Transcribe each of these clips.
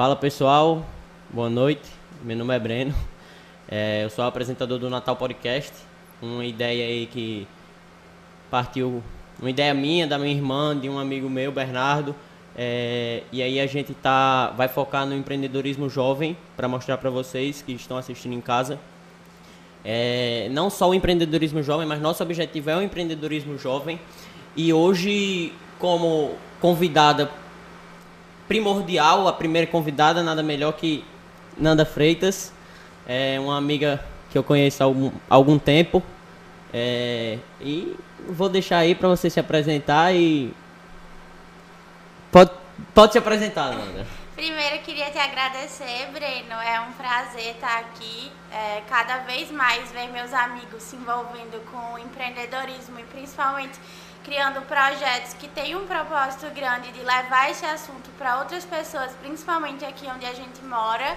Fala pessoal, boa noite. Meu nome é Breno. É, eu sou apresentador do Natal Podcast. Uma ideia aí que partiu, uma ideia minha, da minha irmã, de um amigo meu, Bernardo. É, e aí a gente tá, vai focar no empreendedorismo jovem para mostrar para vocês que estão assistindo em casa. É, não só o empreendedorismo jovem, mas nosso objetivo é o empreendedorismo jovem. E hoje, como convidada primordial, a primeira convidada, nada melhor que Nanda Freitas, é uma amiga que eu conheço há algum, algum tempo. É, e vou deixar aí para você se apresentar e. Pode, pode se apresentar, Nanda. Primeiro, queria te agradecer, Breno. É um prazer estar aqui. É, cada vez mais ver meus amigos se envolvendo com o empreendedorismo e principalmente criando projetos que têm um propósito grande de levar esse assunto para outras pessoas, principalmente aqui onde a gente mora.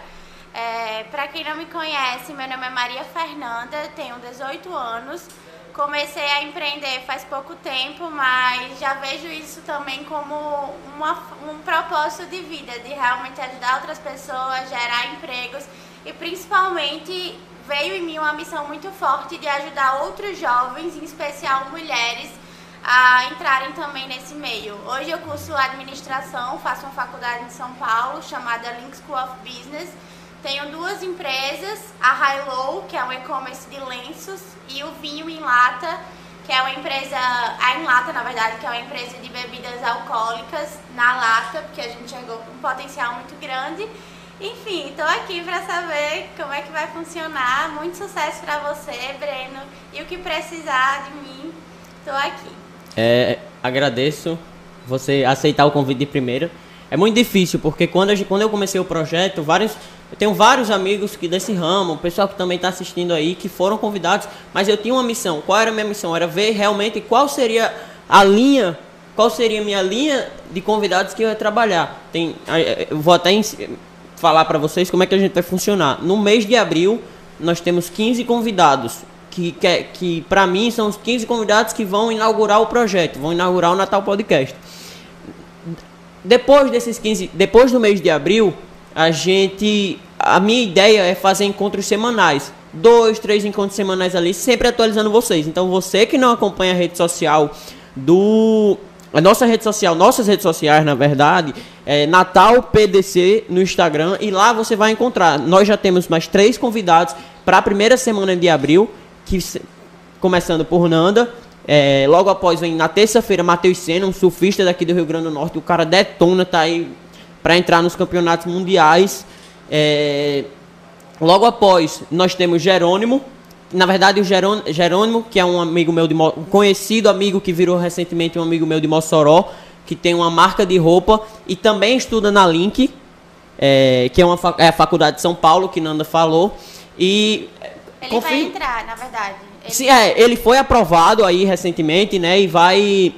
É, para quem não me conhece, meu nome é Maria Fernanda, tenho 18 anos. Comecei a empreender faz pouco tempo, mas já vejo isso também como uma, um propósito de vida, de realmente ajudar outras pessoas, gerar empregos e principalmente veio em mim uma missão muito forte de ajudar outros jovens, em especial mulheres, a entrarem também nesse meio. Hoje eu curso administração, faço uma faculdade em São Paulo chamada Link School of Business. Tenho duas empresas, a High Low, que é um e-commerce de lenços, e o Vinho em Lata, que é uma empresa, a Em Lata, na verdade, que é uma empresa de bebidas alcoólicas na lata, porque a gente chegou com um potencial muito grande. Enfim, estou aqui para saber como é que vai funcionar. Muito sucesso para você, Breno, e o que precisar de mim, estou aqui. É, agradeço você aceitar o convite de primeira. É muito difícil, porque quando, eu, quando eu comecei o projeto, vários, eu tenho vários amigos que desse ramo, o pessoal que também está assistindo aí, que foram convidados, mas eu tinha uma missão. Qual era a minha missão? Era ver realmente qual seria a linha, qual seria a minha linha de convidados que eu ia trabalhar. Tem, eu vou até falar para vocês como é que a gente vai funcionar. No mês de abril, nós temos 15 convidados que, que, que para mim são os 15 convidados que vão inaugurar o projeto, vão inaugurar o Natal Podcast. Depois desses 15, depois do mês de abril, a gente, a minha ideia é fazer encontros semanais, dois, três encontros semanais ali, sempre atualizando vocês. Então você que não acompanha a rede social do a nossa rede social, nossas redes sociais, na verdade, é Natal PDC no Instagram e lá você vai encontrar. Nós já temos mais três convidados para a primeira semana de abril que começando por Nanda. É, logo após vem na terça-feira Matheus Senna, um surfista daqui do Rio Grande do Norte. O cara detona, tá aí para entrar nos campeonatos mundiais. É, logo após nós temos Jerônimo. Na verdade, o Jerônimo, que é um amigo meu de um conhecido amigo que virou recentemente um amigo meu de Mossoró, que tem uma marca de roupa e também estuda na Link, é, que é, uma, é a faculdade de São Paulo, que Nanda falou. E ele vai entrar, na verdade. Ele... Sim, é, ele foi aprovado aí recentemente, né? E vai.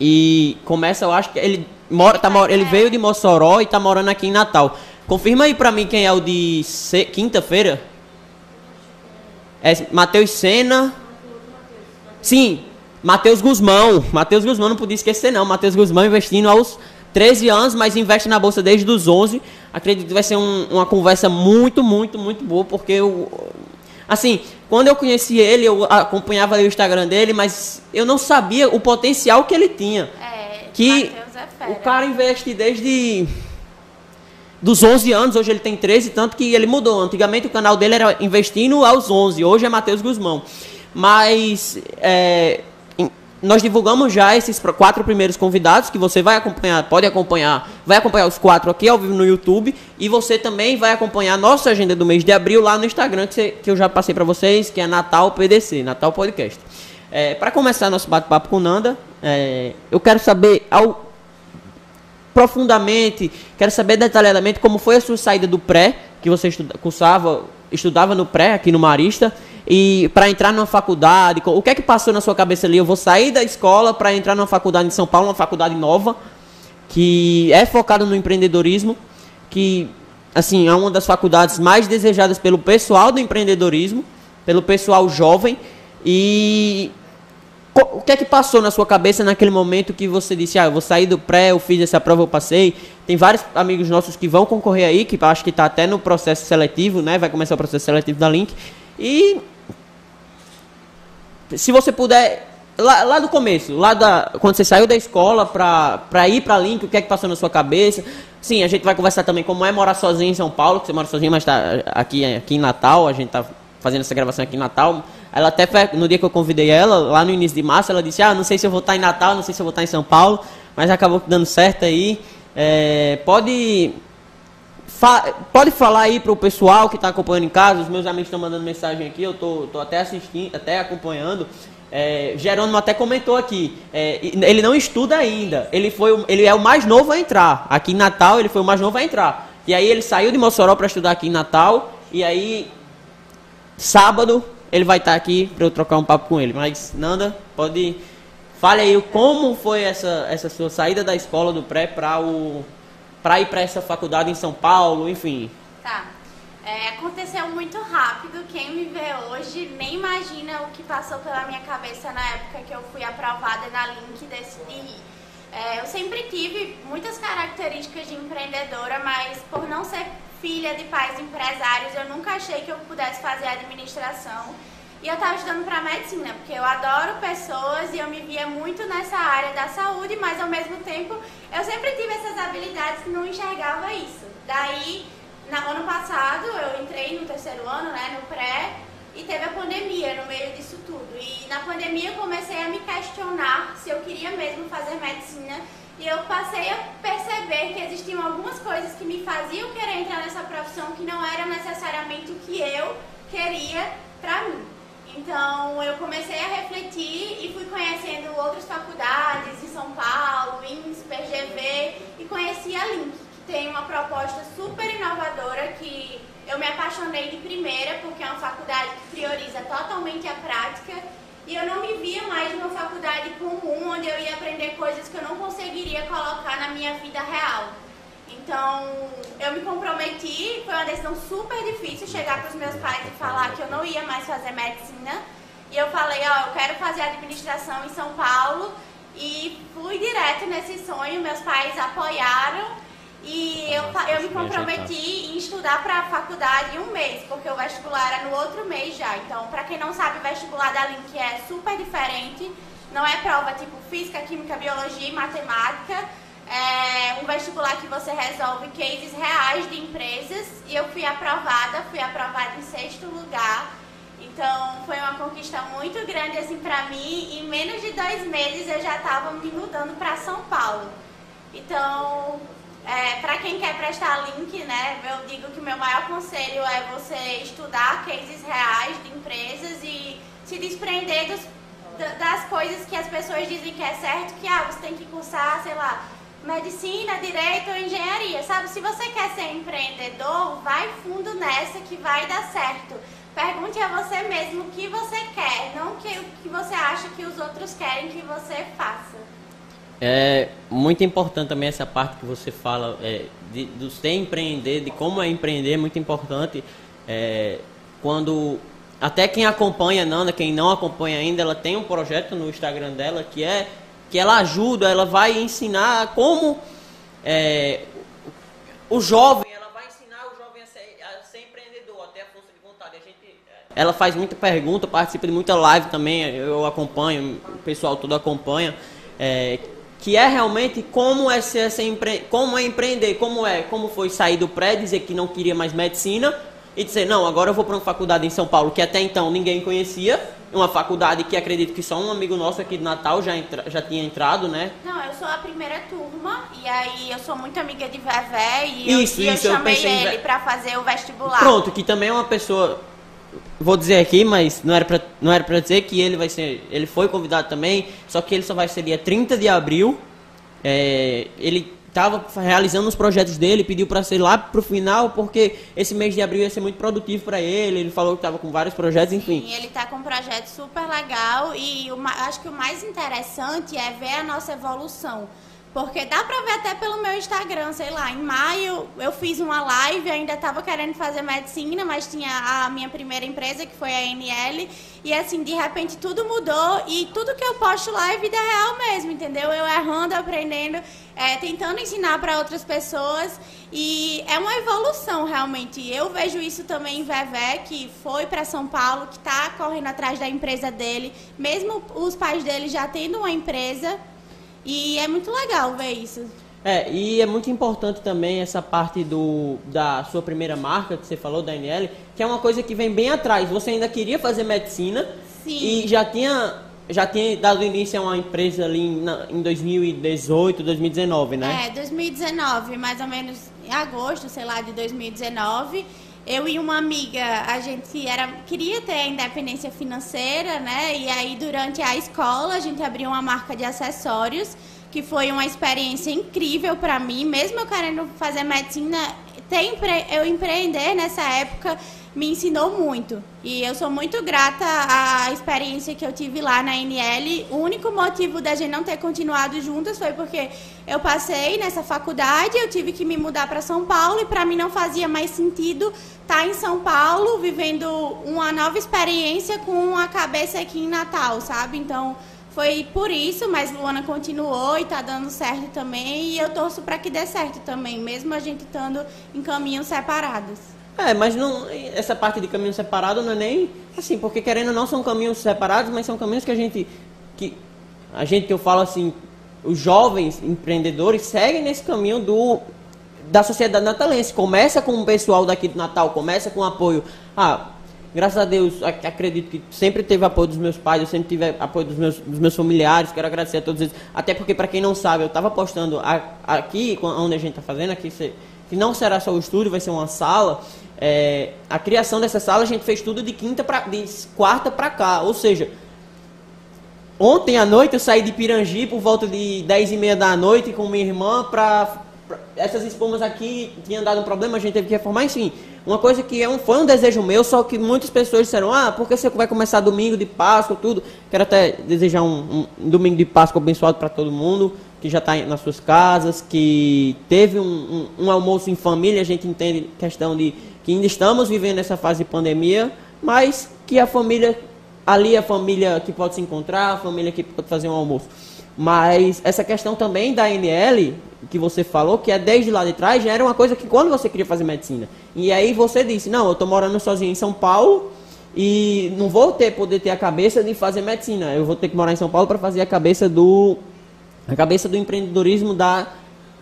E começa, eu acho que ele mora, tá, ele é. veio de Mossoró e tá morando aqui em Natal. Confirma aí pra mim quem é o de se... quinta-feira. É Matheus Sena. Sim, Matheus Guzmão. Matheus Guzmão não podia esquecer não. Matheus Guzmão investindo aos 13 anos, mas investe na bolsa desde os 11. Acredito que vai ser um, uma conversa muito, muito, muito boa, porque eu, Assim, quando eu conheci ele, eu acompanhava o Instagram dele, mas eu não sabia o potencial que ele tinha. É, que é o cara investe desde dos 11 anos, hoje ele tem 13, tanto que ele mudou. Antigamente o canal dele era investindo aos 11, hoje é Matheus Guzmão. Mas é, nós divulgamos já esses quatro primeiros convidados que você vai acompanhar, pode acompanhar, vai acompanhar os quatro aqui ao vivo no YouTube e você também vai acompanhar a nossa agenda do mês de abril lá no Instagram que, que eu já passei para vocês, que é Natal PDC, Natal Podcast. É, para começar nosso bate-papo com Nanda, é, eu quero saber ao, profundamente, quero saber detalhadamente como foi a sua saída do pré, que você estuda, cursava, estudava no pré aqui no Marista, e para entrar numa faculdade, o que é que passou na sua cabeça ali? Eu vou sair da escola para entrar numa faculdade em São Paulo, uma faculdade nova, que é focada no empreendedorismo, que assim, é uma das faculdades mais desejadas pelo pessoal do empreendedorismo, pelo pessoal jovem e o que é que passou na sua cabeça naquele momento que você disse, ah, eu vou sair do pré, eu fiz essa prova, eu passei. Tem vários amigos nossos que vão concorrer aí, que acho que está até no processo seletivo, né? Vai começar o processo seletivo da Link. E se você puder, lá, lá do começo, lá da, quando você saiu da escola para ir para Link, o que é que passou na sua cabeça? Sim, a gente vai conversar também como é morar sozinho em São Paulo, que você mora sozinho, mas está aqui, aqui em Natal, a gente está fazendo essa gravação aqui em Natal. Ela até no dia que eu convidei ela, lá no início de março, ela disse: Ah, não sei se eu vou estar em Natal, não sei se eu vou estar em São Paulo, mas acabou dando certo aí. É, pode, fa pode falar aí para o pessoal que está acompanhando em casa, os meus amigos estão mandando mensagem aqui, eu tô, até assistindo, até acompanhando. É, Jerônimo até comentou aqui, é, ele não estuda ainda, ele, foi, ele é o mais novo a entrar. Aqui em Natal, ele foi o mais novo a entrar. E aí ele saiu de Mossoró para estudar aqui em Natal, e aí Sábado ele vai estar aqui para eu trocar um papo com ele. Mas, Nanda, pode. Fale aí como foi essa, essa sua saída da escola do pré para o para ir para essa faculdade em São Paulo, enfim. Tá. É, aconteceu muito rápido. Quem me vê hoje nem imagina o que passou pela minha cabeça na época que eu fui aprovada na Link e decidi. É, eu sempre tive muitas características de empreendedora, mas por não ser filha de pais empresários, eu nunca achei que eu pudesse fazer administração. E eu estava estudando para medicina, porque eu adoro pessoas e eu me via muito nessa área da saúde, mas ao mesmo tempo eu sempre tive essas habilidades e não enxergava isso. Daí, no ano passado, eu entrei no terceiro ano, né, no pré, e teve a pandemia no meio disso tudo. E na pandemia eu comecei a me questionar se eu queria mesmo fazer medicina e eu passei a perceber que existiam algumas coisas que me faziam querer entrar nessa profissão que não era necessariamente o que eu queria para mim. Então eu comecei a refletir e fui conhecendo outras faculdades em São Paulo, em PGV e conheci a Link, que tem uma proposta super inovadora que eu me apaixonei de primeira porque é uma faculdade que prioriza totalmente a prática e eu não me via mais numa faculdade comum onde eu ia aprender coisas que eu não conseguiria colocar na minha vida real. Então, eu me comprometi, foi uma decisão super difícil chegar para os meus pais e falar que eu não ia mais fazer medicina. E eu falei, ó, eu quero fazer administração em São Paulo. E fui direto nesse sonho, meus pais apoiaram. E eu, eu me comprometi em estudar para a faculdade em um mês, porque o vestibular era no outro mês já. Então, para quem não sabe, o vestibular da Link é super diferente. Não é prova tipo física, química, biologia e matemática. É um vestibular que você resolve cases reais de empresas. E eu fui aprovada, fui aprovada em sexto lugar. Então foi uma conquista muito grande assim para mim. Em menos de dois meses eu já estava me mudando para São Paulo. Então é, para quem quer prestar link, né, eu digo que meu maior conselho é você estudar cases reais de empresas e se desprender dos, das coisas que as pessoas dizem que é certo, que ah, você tem que cursar, sei lá, medicina, direito ou engenharia, sabe? Se você quer ser empreendedor, vai fundo nessa que vai dar certo. Pergunte a você mesmo o que você quer, não o que, que você acha que os outros querem que você faça. É muito importante também essa parte que você fala é, de, de você empreender, de como é empreender, é muito importante. É, quando até quem acompanha Nanda, quem não acompanha ainda, ela tem um projeto no Instagram dela que é que ela ajuda, ela vai ensinar como é, o jovem, ela vai ensinar o jovem a ser, a ser empreendedor, até a força de vontade. Gente, ela faz muita pergunta, participa de muita live também, eu acompanho, o pessoal todo acompanha. É, que é realmente como é ser, ser empre... como é empreender, como é, como foi sair do pré, dizer que não queria mais medicina e dizer, não, agora eu vou para uma faculdade em São Paulo que até então ninguém conhecia, uma faculdade que acredito que só um amigo nosso aqui de Natal já, entra... já tinha entrado, né? Não, eu sou a primeira turma e aí eu sou muito amiga de Vevé e isso, eu, isso, eu chamei eu ele em... para fazer o vestibular. Pronto, que também é uma pessoa vou dizer aqui, mas não era pra, não era pra dizer que ele vai ser. Ele foi convidado também, só que ele só vai ser dia 30 de abril. É, ele estava realizando os projetos dele, pediu para ser lá pro final, porque esse mês de abril ia ser muito produtivo para ele. Ele falou que estava com vários projetos, enfim. Sim, ele está com um projeto super legal e o, acho que o mais interessante é ver a nossa evolução. Porque dá pra ver até pelo meu Instagram, sei lá, em maio eu fiz uma live, ainda tava querendo fazer medicina, mas tinha a minha primeira empresa, que foi a NL, e assim, de repente tudo mudou e tudo que eu posto lá é vida real mesmo, entendeu? Eu errando, aprendendo, é, tentando ensinar para outras pessoas e é uma evolução realmente. Eu vejo isso também em Vevé, que foi para São Paulo, que está correndo atrás da empresa dele, mesmo os pais dele já tendo uma empresa e é muito legal ver isso. É, e é muito importante também essa parte do, da sua primeira marca, que você falou, da NL, que é uma coisa que vem bem atrás. Você ainda queria fazer medicina Sim. e já tinha, já tinha dado início a uma empresa ali em, em 2018, 2019, né? É, 2019, mais ou menos em agosto, sei lá, de 2019 eu e uma amiga, a gente era, queria ter a independência financeira, né? E aí, durante a escola, a gente abriu uma marca de acessórios, que foi uma experiência incrível para mim. Mesmo eu querendo fazer medicina, ter, eu empreender nessa época me ensinou muito. E eu sou muito grata à experiência que eu tive lá na NL. O único motivo da gente não ter continuado juntas foi porque eu passei nessa faculdade, eu tive que me mudar para São Paulo e para mim não fazia mais sentido estar tá em São Paulo vivendo uma nova experiência com a cabeça aqui em Natal, sabe? Então, foi por isso, mas Luana continuou e tá dando certo também. E eu torço para que dê certo também, mesmo a gente estando em caminhos separados. É, mas não, essa parte de caminho separado não é nem assim, porque querendo ou não são caminhos separados, mas são caminhos que a gente que a gente que eu falo assim, os jovens empreendedores seguem nesse caminho do da sociedade natalense. Começa com o pessoal daqui do Natal, começa com apoio. Ah, graças a Deus, acredito que sempre teve apoio dos meus pais, eu sempre tive apoio dos meus, dos meus familiares, quero agradecer a todos eles. Até porque, para quem não sabe, eu estava postando aqui, onde a gente está fazendo, aqui que não será só o estúdio, vai ser uma sala. É, a criação dessa sala a gente fez tudo de quinta pra, de quarta para cá, ou seja, ontem à noite eu saí de Pirangi por volta de 10 e meia da noite com minha irmã para essas espumas aqui tinham dado um problema, a gente teve que reformar, enfim. Uma coisa que é um, foi um desejo meu, só que muitas pessoas disseram, ah, porque você vai começar domingo de Páscoa, tudo. Quero até desejar um, um domingo de Páscoa abençoado para todo mundo, que já está nas suas casas, que teve um, um, um almoço em família, a gente entende questão de que ainda estamos vivendo essa fase de pandemia, mas que a família, ali a família que pode se encontrar, a família que pode fazer um almoço. Mas essa questão também da NL, que você falou, que é desde lá de trás, já era uma coisa que quando você queria fazer medicina. E aí você disse, não, eu estou morando sozinho em São Paulo e não vou ter poder ter a cabeça de fazer medicina. Eu vou ter que morar em São Paulo para fazer a cabeça do a cabeça do empreendedorismo da,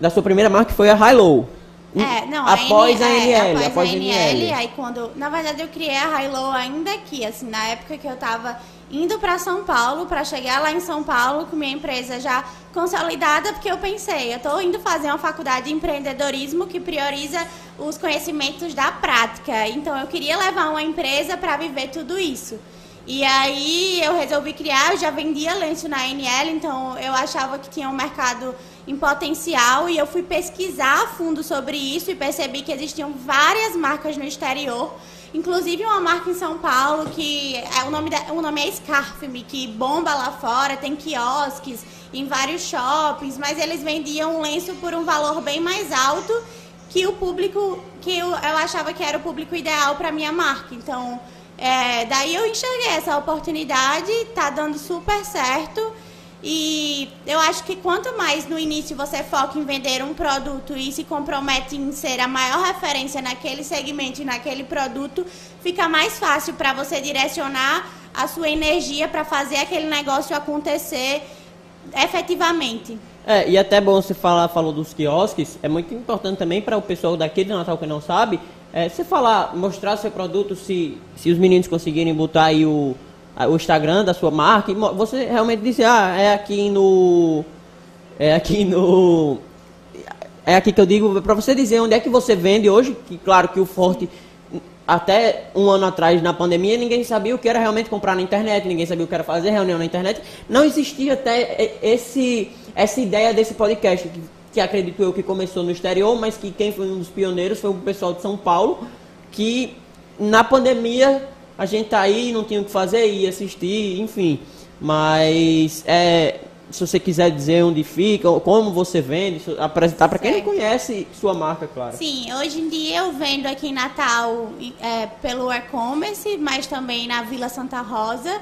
da sua primeira marca, que foi a High Low. É, não, após a, NL, é, após, após a NL, aí quando, na verdade eu criei a High Low ainda aqui, assim, na época que eu estava indo para São Paulo, para chegar lá em São Paulo com minha empresa já consolidada, porque eu pensei, eu estou indo fazer uma faculdade de empreendedorismo que prioriza os conhecimentos da prática. Então eu queria levar uma empresa para viver tudo isso. E aí eu resolvi criar, eu já vendia lenço na NL, então eu achava que tinha um mercado em potencial e eu fui pesquisar a fundo sobre isso e percebi que existiam várias marcas no exterior Inclusive uma marca em São Paulo que é, o, nome da, o nome é Scarfme, que bomba lá fora, tem quiosques em vários shoppings, mas eles vendiam lenço por um valor bem mais alto que o público, que eu, eu achava que era o público ideal para minha marca. Então, é, daí eu enxerguei essa oportunidade, tá dando super certo. E eu acho que quanto mais no início você foca em vender um produto e se compromete em ser a maior referência naquele segmento e naquele produto, fica mais fácil para você direcionar a sua energia para fazer aquele negócio acontecer efetivamente. É, e até bom você falar, falou dos quiosques, é muito importante também para o pessoal daqui de Natal que não sabe, é, você falar, mostrar seu produto, se, se os meninos conseguirem botar aí o o Instagram da sua marca você realmente dizer, ah, é aqui no. É aqui no. É aqui que eu digo, para você dizer onde é que você vende hoje, que claro que o Forte, até um ano atrás, na pandemia, ninguém sabia o que era realmente comprar na internet, ninguém sabia o que era fazer reunião na internet. Não existia até esse, essa ideia desse podcast, que, que acredito eu que começou no exterior, mas que quem foi um dos pioneiros foi o pessoal de São Paulo, que na pandemia a gente tá aí, não tinha o que fazer, ia assistir, enfim. Mas é, se você quiser dizer onde fica, como você vende, apresentar para quem não conhece sua marca, claro. Sim, hoje em dia eu vendo aqui em Natal é, pelo e-commerce, mas também na Vila Santa Rosa,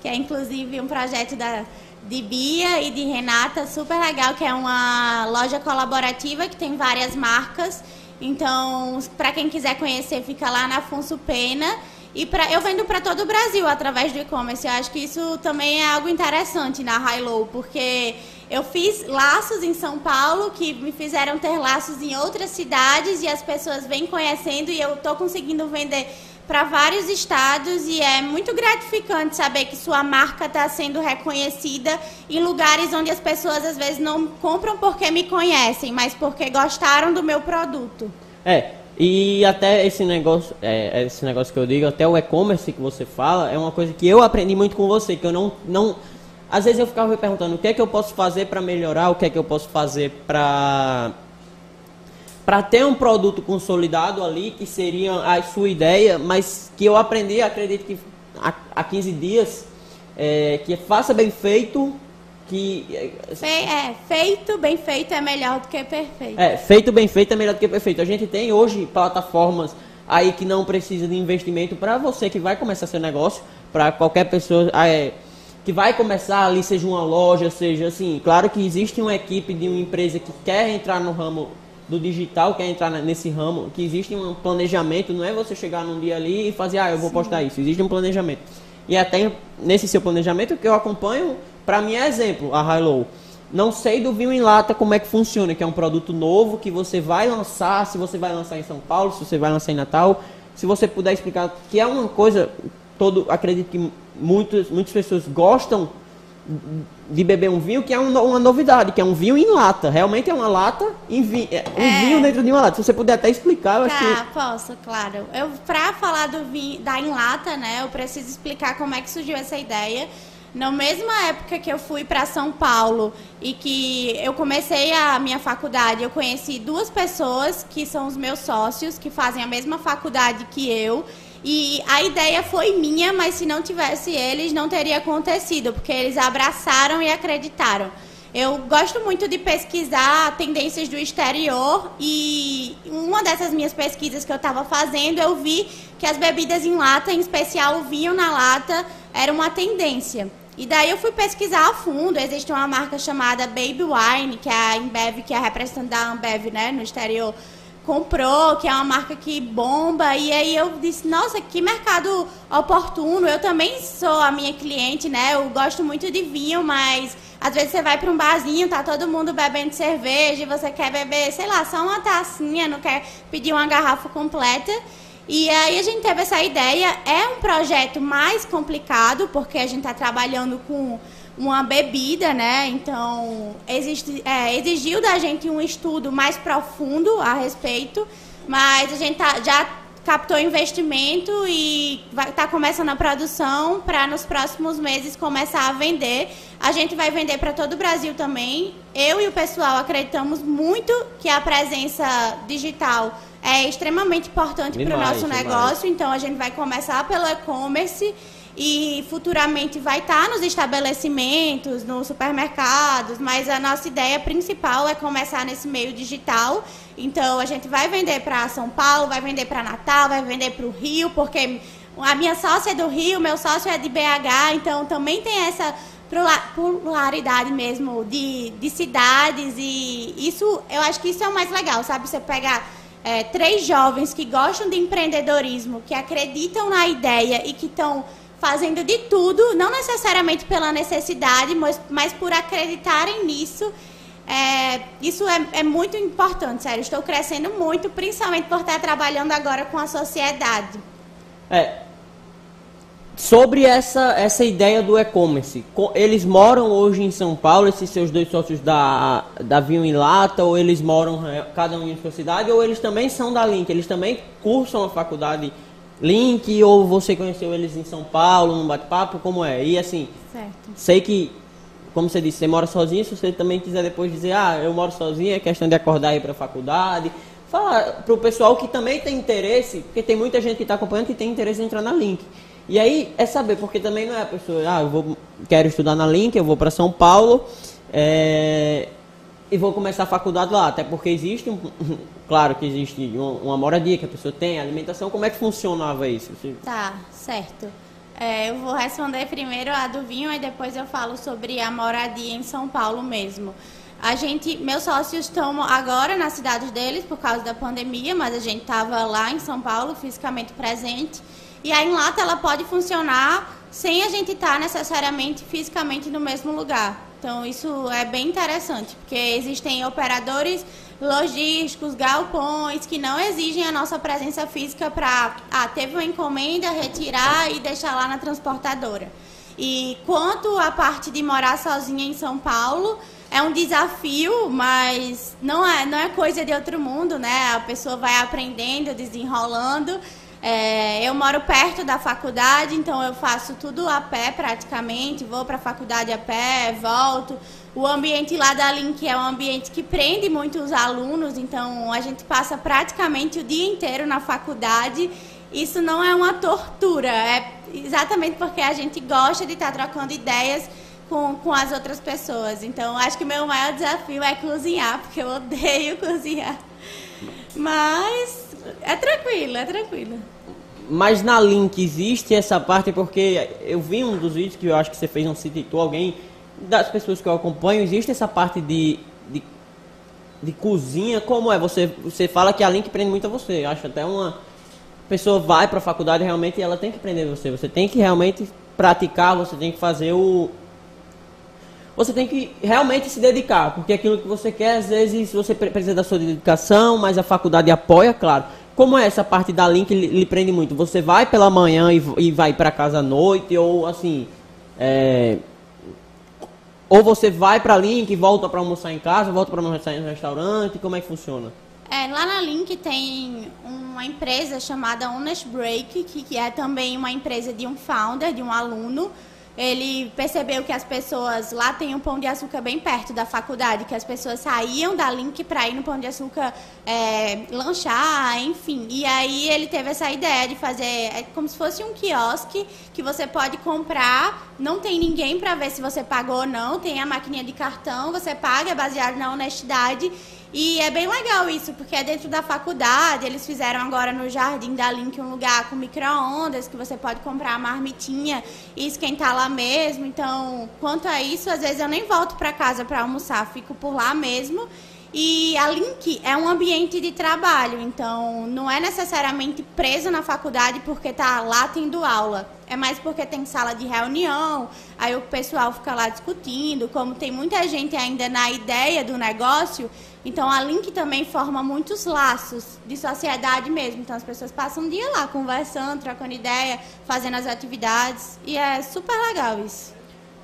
que é inclusive um projeto da, de Bia e de Renata, super legal, que é uma loja colaborativa que tem várias marcas. Então, para quem quiser conhecer, fica lá na Afonso Pena. E pra, eu vendo para todo o Brasil através do e-commerce. Eu acho que isso também é algo interessante na High Low, porque eu fiz laços em São Paulo que me fizeram ter laços em outras cidades e as pessoas vêm conhecendo e eu estou conseguindo vender para vários estados e é muito gratificante saber que sua marca está sendo reconhecida em lugares onde as pessoas às vezes não compram porque me conhecem, mas porque gostaram do meu produto. É, e até esse negócio, é, esse negócio que eu digo, até o e-commerce que você fala, é uma coisa que eu aprendi muito com você, que eu não, não às vezes eu ficava me perguntando o que é que eu posso fazer para melhorar, o que é que eu posso fazer para para ter um produto consolidado ali, que seria a sua ideia, mas que eu aprendi, acredito que há, há 15 dias, é, que faça bem feito, que Fe é feito bem feito é melhor do que perfeito. É feito bem feito é melhor do que perfeito. A gente tem hoje plataformas aí que não precisa de investimento para você que vai começar seu negócio para qualquer pessoa ah, é, que vai começar ali seja uma loja seja assim. Claro que existe uma equipe de uma empresa que quer entrar no ramo do digital quer entrar nesse ramo que existe um planejamento não é você chegar num dia ali e fazer ah eu vou Sim. postar isso existe um planejamento e até nesse seu planejamento que eu acompanho para mim é exemplo, a Hilo. Não sei do vinho em lata como é que funciona, que é um produto novo que você vai lançar, se você vai lançar em São Paulo, se você vai lançar em Natal. Se você puder explicar, que é uma coisa, todo, acredito que muitas, muitas pessoas gostam de beber um vinho que é uma novidade, que é um vinho em lata. Realmente é uma lata, em vi, é, um é. vinho dentro de uma lata. Se você puder até explicar, eu tá, acho que... posso, claro. Eu, pra falar do vinho, da em lata, né, eu preciso explicar como é que surgiu essa ideia. Na mesma época que eu fui para São Paulo e que eu comecei a minha faculdade, eu conheci duas pessoas que são os meus sócios, que fazem a mesma faculdade que eu. E a ideia foi minha, mas se não tivesse eles, não teria acontecido, porque eles abraçaram e acreditaram. Eu gosto muito de pesquisar tendências do exterior e uma dessas minhas pesquisas que eu estava fazendo, eu vi que as bebidas em lata, em especial o vinho na lata, era uma tendência. E daí eu fui pesquisar a fundo. Existe uma marca chamada Baby Wine, que é a Ambev, que é a representante da Ambev né, no exterior, comprou, que é uma marca que bomba. E aí eu disse, nossa, que mercado oportuno. Eu também sou a minha cliente, né? Eu gosto muito de vinho, mas às vezes você vai para um barzinho, tá todo mundo bebendo cerveja e você quer beber, sei lá, só uma tacinha, não quer pedir uma garrafa completa. E aí a gente teve essa ideia. É um projeto mais complicado, porque a gente está trabalhando com uma bebida, né? Então, existe, é, exigiu da gente um estudo mais profundo a respeito, mas a gente tá, já captou investimento e vai estar tá começando a produção para nos próximos meses começar a vender. A gente vai vender para todo o Brasil também. Eu e o pessoal acreditamos muito que a presença digital é extremamente importante para o nosso demais. negócio. Então, a gente vai começar pelo e-commerce e futuramente vai estar nos estabelecimentos, nos supermercados, mas a nossa ideia principal é começar nesse meio digital. Então, a gente vai vender para São Paulo, vai vender para Natal, vai vender para o Rio, porque a minha sócia é do Rio, meu sócio é de BH, então também tem essa pluralidade mesmo de, de cidades e isso, eu acho que isso é o mais legal, sabe? Você pegar é, três jovens que gostam de empreendedorismo, que acreditam na ideia e que estão fazendo de tudo, não necessariamente pela necessidade, mas, mas por acreditarem nisso. É, isso é, é, muito importante, sério. Estou crescendo muito, principalmente por estar trabalhando agora com a sociedade. É, Sobre essa, essa ideia do e-commerce, eles moram hoje em São Paulo, esses seus dois sócios da, da Vinho em Lata, ou eles moram é, cada um em sua cidade, ou eles também são da Link, eles também cursam a faculdade Link, ou você conheceu eles em São Paulo, num bate-papo, como é? E assim, certo. sei que, como você disse, você mora sozinho, se você também quiser depois dizer, ah, eu moro sozinho, é questão de acordar e ir para a faculdade, fala para o pessoal que também tem interesse, porque tem muita gente que está acompanhando que tem interesse em entrar na Link. E aí é saber, porque também não é a pessoa, ah, eu vou, quero estudar na Link, eu vou para São Paulo É, e vou começar a faculdade lá, até porque existe, um, claro que existe uma, uma moradia que a pessoa tem, alimentação, como é que funcionava isso? Tá, certo. É, eu vou responder primeiro a do vinho e depois eu falo sobre a moradia em São Paulo mesmo. A gente, meus sócios estão agora nas cidades deles por causa da pandemia, mas a gente estava lá em São Paulo fisicamente presente. E a Enlata ela pode funcionar sem a gente estar tá necessariamente fisicamente no mesmo lugar. Então isso é bem interessante, porque existem operadores logísticos, galpões que não exigem a nossa presença física para ah, teve uma encomenda, retirar e deixar lá na transportadora. E quanto à parte de morar sozinha em São Paulo, é um desafio, mas não é, não é coisa de outro mundo, né? A pessoa vai aprendendo, desenrolando. É, eu moro perto da faculdade, então eu faço tudo a pé praticamente, vou para a faculdade a pé, volto. O ambiente lá da Link é um ambiente que prende muito os alunos, então a gente passa praticamente o dia inteiro na faculdade. Isso não é uma tortura, é exatamente porque a gente gosta de estar trocando ideias com, com as outras pessoas. Então acho que o meu maior desafio é cozinhar, porque eu odeio cozinhar. Mas é tranquilo, é tranquilo. Mas na Link existe essa parte, porque eu vi um dos vídeos que eu acho que você fez, um citou alguém, das pessoas que eu acompanho, existe essa parte de, de, de cozinha, como é? Você, você fala que a Link prende muito a você, acho até uma pessoa vai para a faculdade realmente ela tem que aprender você, você tem que realmente praticar, você tem que fazer o, você tem que realmente se dedicar, porque aquilo que você quer, às vezes você precisa da sua dedicação, mas a faculdade apoia, claro. Como é essa parte da Link lhe, prende muito? Você vai pela manhã e, e vai para casa à noite, ou assim. É, ou você vai para Link e volta para almoçar em casa, volta para almoçar em restaurante, como é que funciona? É, lá na Link tem uma empresa chamada Honest Break, que, que é também uma empresa de um founder, de um aluno, ele percebeu que as pessoas lá tem um pão de açúcar bem perto da faculdade, que as pessoas saíam da Link para ir no pão de açúcar é, lanchar, enfim. E aí ele teve essa ideia de fazer é como se fosse um quiosque que você pode comprar, não tem ninguém para ver se você pagou ou não, tem a maquininha de cartão, você paga, baseado na honestidade e é bem legal isso, porque é dentro da faculdade. Eles fizeram agora no Jardim da Link um lugar com micro-ondas, que você pode comprar a marmitinha e esquentar lá mesmo. Então, quanto a isso, às vezes eu nem volto para casa para almoçar, fico por lá mesmo. E a Link é um ambiente de trabalho, então não é necessariamente preso na faculdade porque tá lá tendo aula. É mais porque tem sala de reunião, aí o pessoal fica lá discutindo, como tem muita gente ainda na ideia do negócio, então a Link também forma muitos laços de sociedade mesmo. Então as pessoas passam um dia lá conversando, trocando ideia, fazendo as atividades e é super legal isso.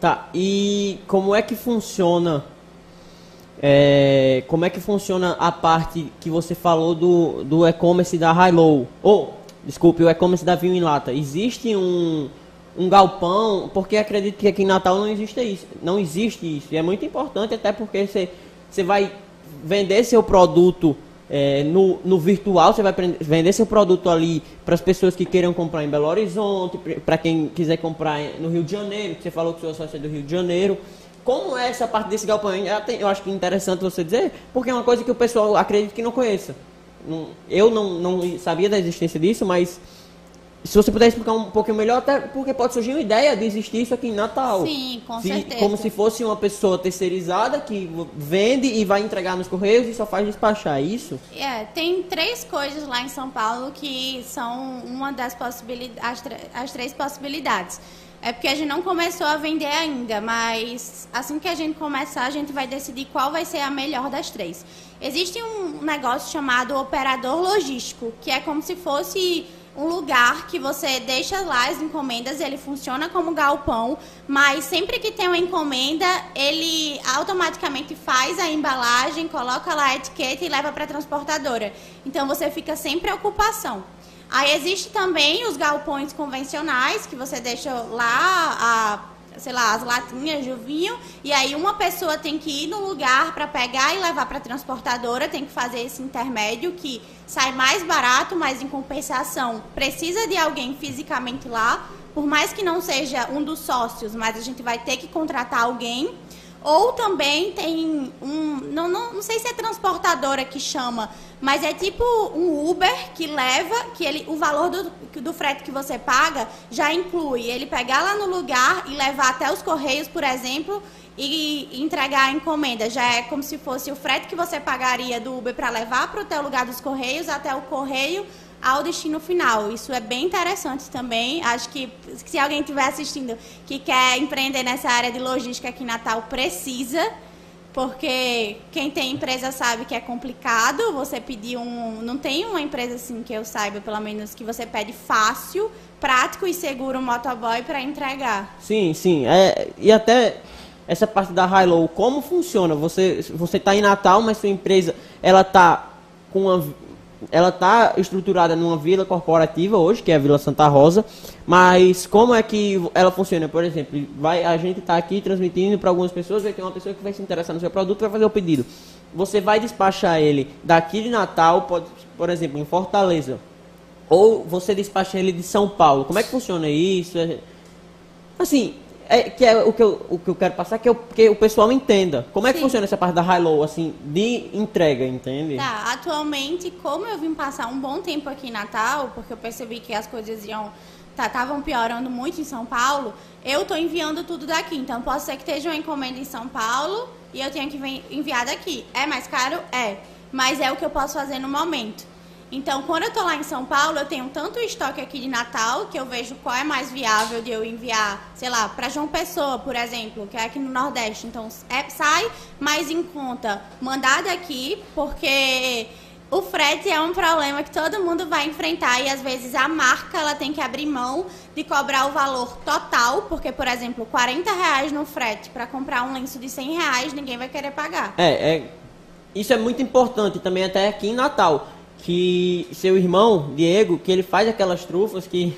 Tá, e como é que funciona é, como é que funciona a parte que você falou do, do e-commerce da Hilo? Ou, oh, desculpe, o e-commerce da Vinho em Lata. Existe um, um galpão, porque acredito que aqui em Natal não existe isso. Não existe isso. E é muito importante, até porque você, você vai vender seu produto é, no, no virtual, você vai vender seu produto ali para as pessoas que queiram comprar em Belo Horizonte, para quem quiser comprar no Rio de Janeiro, que você falou que seu sócio é do Rio de Janeiro. Como é essa parte desse galpão? Eu acho que é interessante você dizer, porque é uma coisa que o pessoal acredita que não conheça. Eu não, não sabia da existência disso, mas se você puder explicar um pouquinho melhor, até porque pode surgir uma ideia de existir isso aqui em Natal. Sim, com se, certeza. Como se fosse uma pessoa terceirizada que vende e vai entregar nos correios e só faz despachar, é isso? É, tem três coisas lá em São Paulo que são uma das possibilidades, as, as três possibilidades. É porque a gente não começou a vender ainda, mas assim que a gente começar, a gente vai decidir qual vai ser a melhor das três. Existe um negócio chamado operador logístico, que é como se fosse um lugar que você deixa lá as encomendas, ele funciona como galpão, mas sempre que tem uma encomenda, ele automaticamente faz a embalagem, coloca lá a etiqueta e leva para a transportadora. Então você fica sem preocupação. Aí existe também os galpões convencionais, que você deixa lá a, sei lá, as latinhas de vinho, e aí uma pessoa tem que ir no lugar para pegar e levar para a transportadora, tem que fazer esse intermédio que sai mais barato, mas em compensação precisa de alguém fisicamente lá, por mais que não seja um dos sócios, mas a gente vai ter que contratar alguém. Ou também tem um. Não, não, não sei se é transportadora que chama, mas é tipo um Uber que leva, que ele, o valor do, do frete que você paga já inclui ele pegar lá no lugar e levar até os Correios, por exemplo, e entregar a encomenda. Já é como se fosse o frete que você pagaria do Uber para levar para o teu lugar dos Correios até o Correio ao destino final. Isso é bem interessante também. Acho que se alguém estiver assistindo que quer empreender nessa área de logística aqui em Natal, precisa, porque quem tem empresa sabe que é complicado. Você pedir um. Não tem uma empresa assim que eu saiba, pelo menos, que você pede fácil, prático e seguro um motoboy para entregar. Sim, sim. É, e até essa parte da High Low, como funciona? Você você está em Natal, mas sua empresa ela está com uma ela está estruturada numa vila corporativa hoje, que é a Vila Santa Rosa, mas como é que ela funciona? Por exemplo, vai, a gente está aqui transmitindo para algumas pessoas, vai ter uma pessoa que vai se interessar no seu produto vai fazer o pedido. Você vai despachar ele daqui de Natal, pode, por exemplo, em Fortaleza, ou você despacha ele de São Paulo. Como é que funciona isso? É, assim, é, que é o que, eu, o que eu quero passar, que, eu, que o pessoal entenda. Como é que Sim. funciona essa parte da high-low, assim, de entrega, entende? Tá, atualmente, como eu vim passar um bom tempo aqui em Natal, porque eu percebi que as coisas iam estavam tá, piorando muito em São Paulo, eu estou enviando tudo daqui. Então, pode ser que esteja uma encomenda em São Paulo e eu tenha que enviar daqui. É mais caro? É. Mas é o que eu posso fazer no momento. Então, quando eu estou lá em São Paulo, eu tenho tanto estoque aqui de Natal, que eu vejo qual é mais viável de eu enviar, sei lá, para João Pessoa, por exemplo, que é aqui no Nordeste. Então, é, sai mais em conta mandar daqui, porque o frete é um problema que todo mundo vai enfrentar e às vezes a marca ela tem que abrir mão de cobrar o valor total, porque, por exemplo, 40 reais no frete para comprar um lenço de 100 reais, ninguém vai querer pagar. É, é, isso é muito importante também até aqui em Natal que seu irmão, Diego, que ele faz aquelas trufas que,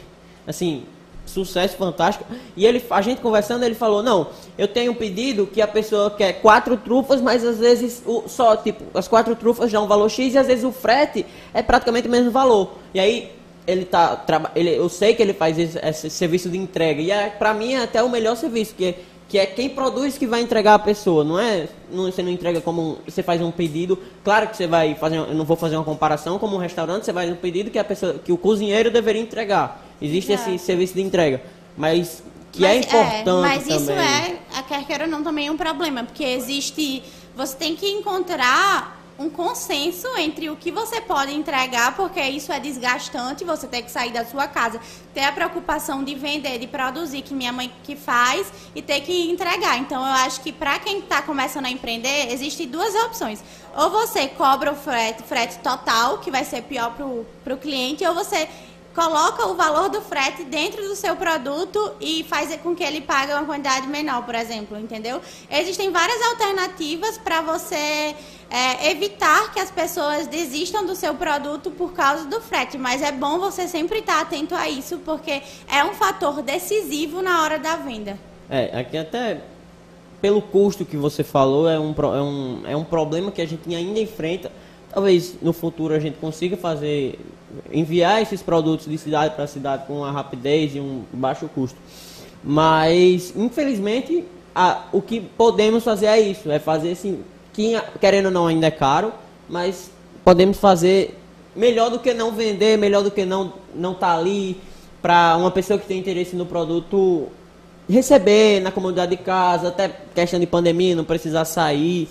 assim, sucesso fantástico. E ele, a gente conversando, ele falou: Não, eu tenho um pedido que a pessoa quer quatro trufas, mas às vezes o, só, tipo, as quatro trufas dão um valor X e às vezes o frete é praticamente o mesmo valor. E aí ele tá, ele, eu sei que ele faz esse, esse serviço de entrega. E é, pra mim é até o melhor serviço, que que é quem produz que vai entregar a pessoa, não é? Não, você não entrega como você faz um pedido. Claro que você vai fazer, eu não vou fazer uma comparação como um restaurante, você vai um pedido que a pessoa, que o cozinheiro deveria entregar. Existe esse serviço de entrega, mas que é mas, é importante é, mas também. isso é, a quer queira não também é um problema, porque existe, você tem que encontrar um consenso entre o que você pode entregar, porque isso é desgastante, você tem que sair da sua casa, ter a preocupação de vender, de produzir, que minha mãe que faz, e ter que entregar. Então, eu acho que para quem está começando a empreender, existem duas opções. Ou você cobra o frete, frete total, que vai ser pior para o cliente, ou você coloca o valor do frete dentro do seu produto e faz com que ele pague uma quantidade menor, por exemplo, entendeu? Existem várias alternativas para você é, evitar que as pessoas desistam do seu produto por causa do frete, mas é bom você sempre estar atento a isso, porque é um fator decisivo na hora da venda. É, aqui até pelo custo que você falou, é um, é um, é um problema que a gente ainda enfrenta. Talvez no futuro a gente consiga fazer enviar esses produtos de cidade para cidade com uma rapidez e um baixo custo. Mas, infelizmente, a, o que podemos fazer é isso, é fazer assim, que querendo ou não ainda é caro, mas podemos fazer melhor do que não vender, melhor do que não não estar tá ali para uma pessoa que tem interesse no produto receber na comunidade de casa, até questão de pandemia, não precisar sair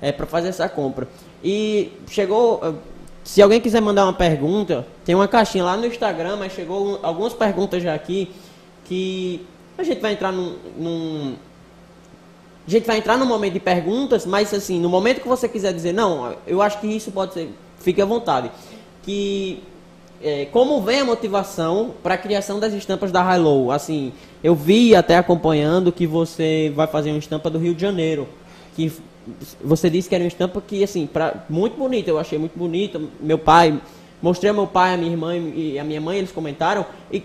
é, para fazer essa compra. E chegou, se alguém quiser mandar uma pergunta, tem uma caixinha lá no Instagram, mas chegou algumas perguntas já aqui que a gente vai entrar num, num a gente vai entrar no momento de perguntas, mas assim, no momento que você quiser dizer, não, eu acho que isso pode ser, fique à vontade. Que é, como vem a motivação para a criação das estampas da High Low? Assim, eu vi até acompanhando que você vai fazer uma estampa do Rio de Janeiro, que você disse que era uma estampa que, assim, pra, muito bonita, eu achei muito bonita. Meu pai, mostrei ao meu pai, a minha irmã e a minha mãe, eles comentaram. E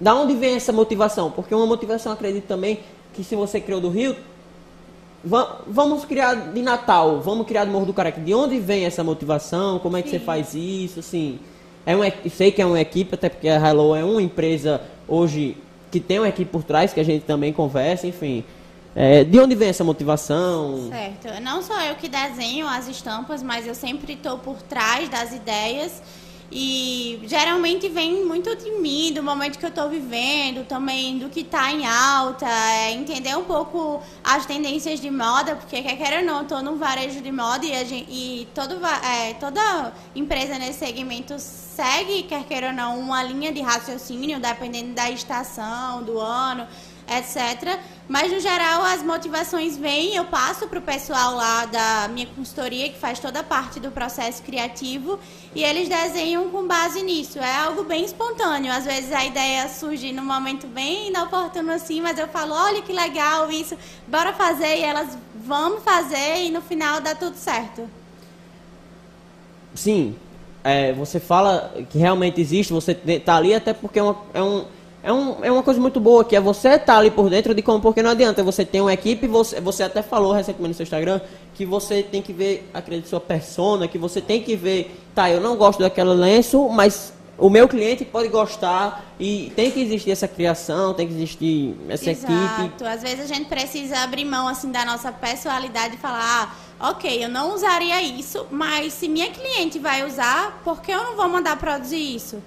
da onde vem essa motivação? Porque uma motivação, acredito também, que se você criou do Rio, vamos criar de Natal, vamos criar do Morro do Careca. De onde vem essa motivação? Como é que Sim. você faz isso? Assim, é um, sei que é uma equipe, até porque a Hello é uma empresa hoje que tem uma equipe por trás, que a gente também conversa, enfim. É, de onde vem essa motivação? Certo. Não só eu que desenho as estampas, mas eu sempre estou por trás das ideias. E geralmente vem muito de mim, do momento que eu estou vivendo, também do que está em alta, é, entender um pouco as tendências de moda, porque quer queira ou não, estou num varejo de moda e, gente, e todo, é, toda empresa nesse segmento segue, quer queira ou não, uma linha de raciocínio, dependendo da estação, do ano etc. Mas, no geral, as motivações vêm, eu passo para o pessoal lá da minha consultoria, que faz toda a parte do processo criativo, e eles desenham com base nisso. É algo bem espontâneo. Às vezes a ideia surge num momento bem inoportuno assim, mas eu falo, olha que legal isso, bora fazer, e elas vamos fazer, e no final dá tudo certo. Sim, é, você fala que realmente existe, você está ali até porque é, uma, é um é, um, é uma coisa muito boa, que é você estar tá ali por dentro de como, porque não adianta você ter uma equipe, você, você até falou recentemente no seu Instagram, que você tem que ver, acredito, sua persona, que você tem que ver, tá, eu não gosto daquele lenço, mas o meu cliente pode gostar e tem que existir essa criação, tem que existir essa Exato. equipe. Exato. Às vezes a gente precisa abrir mão assim da nossa personalidade e falar, ah, ok, eu não usaria isso, mas se minha cliente vai usar, por que eu não vou mandar produzir isso?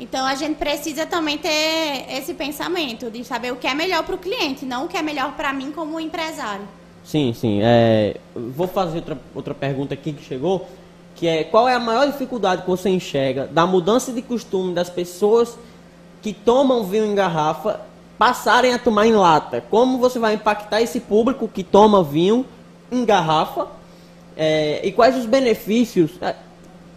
Então a gente precisa também ter esse pensamento de saber o que é melhor para o cliente, não o que é melhor para mim como empresário. Sim, sim. É, vou fazer outra, outra pergunta aqui que chegou, que é qual é a maior dificuldade que você enxerga da mudança de costume das pessoas que tomam vinho em garrafa passarem a tomar em lata? Como você vai impactar esse público que toma vinho em garrafa? É, e quais os benefícios? É,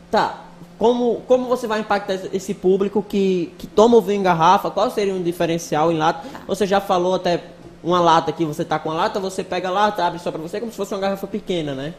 tá, como, como você vai impactar esse público que, que toma o vinho em garrafa? Qual seria um diferencial em lata? Tá. Você já falou até uma lata aqui, você está com a lata, você pega a lata, abre só para você, como se fosse uma garrafa pequena, né?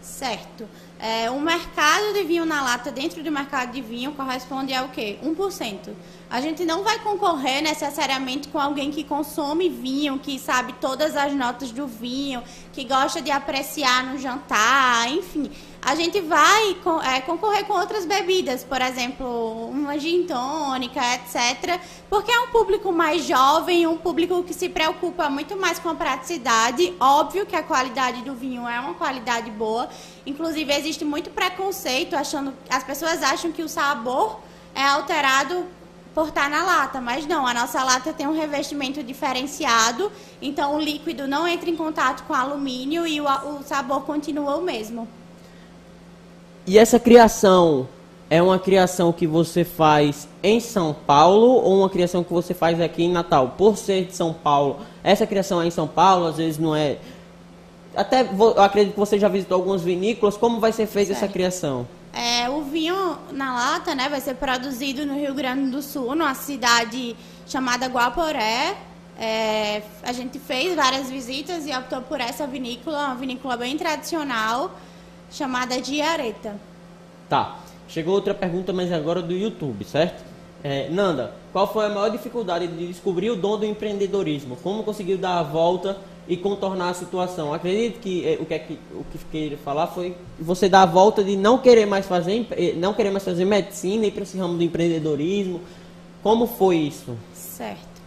Certo. É, o mercado de vinho na lata dentro do mercado de vinho corresponde a o quê? 1%. A gente não vai concorrer necessariamente com alguém que consome vinho, que sabe todas as notas do vinho, que gosta de apreciar no jantar, enfim a gente vai é, concorrer com outras bebidas, por exemplo, uma gin tônica, etc. Porque é um público mais jovem, um público que se preocupa muito mais com a praticidade. Óbvio que a qualidade do vinho é uma qualidade boa. Inclusive, existe muito preconceito, achando as pessoas acham que o sabor é alterado por estar na lata, mas não, a nossa lata tem um revestimento diferenciado, então o líquido não entra em contato com alumínio e o, o sabor continua o mesmo. E essa criação é uma criação que você faz em São Paulo ou uma criação que você faz aqui em Natal? Por ser de São Paulo, essa criação é em São Paulo, às vezes não é. Até eu acredito que você já visitou algumas vinícolas. Como vai ser feita essa criação? É, o vinho na lata, né, vai ser produzido no Rio Grande do Sul, numa cidade chamada Guaporé. É, a gente fez várias visitas e optou por essa vinícola, uma vinícola bem tradicional chamada de Areta. Tá. Chegou outra pergunta, mas agora do YouTube, certo? É, Nanda, qual foi a maior dificuldade de descobrir o dom do empreendedorismo? Como conseguiu dar a volta e contornar a situação? Acredito que é, o que, é que o que queria falar foi você dar a volta de não querer mais fazer eh, não querer mais fazer medicina e para esse ramo do empreendedorismo. Como foi isso? Certo.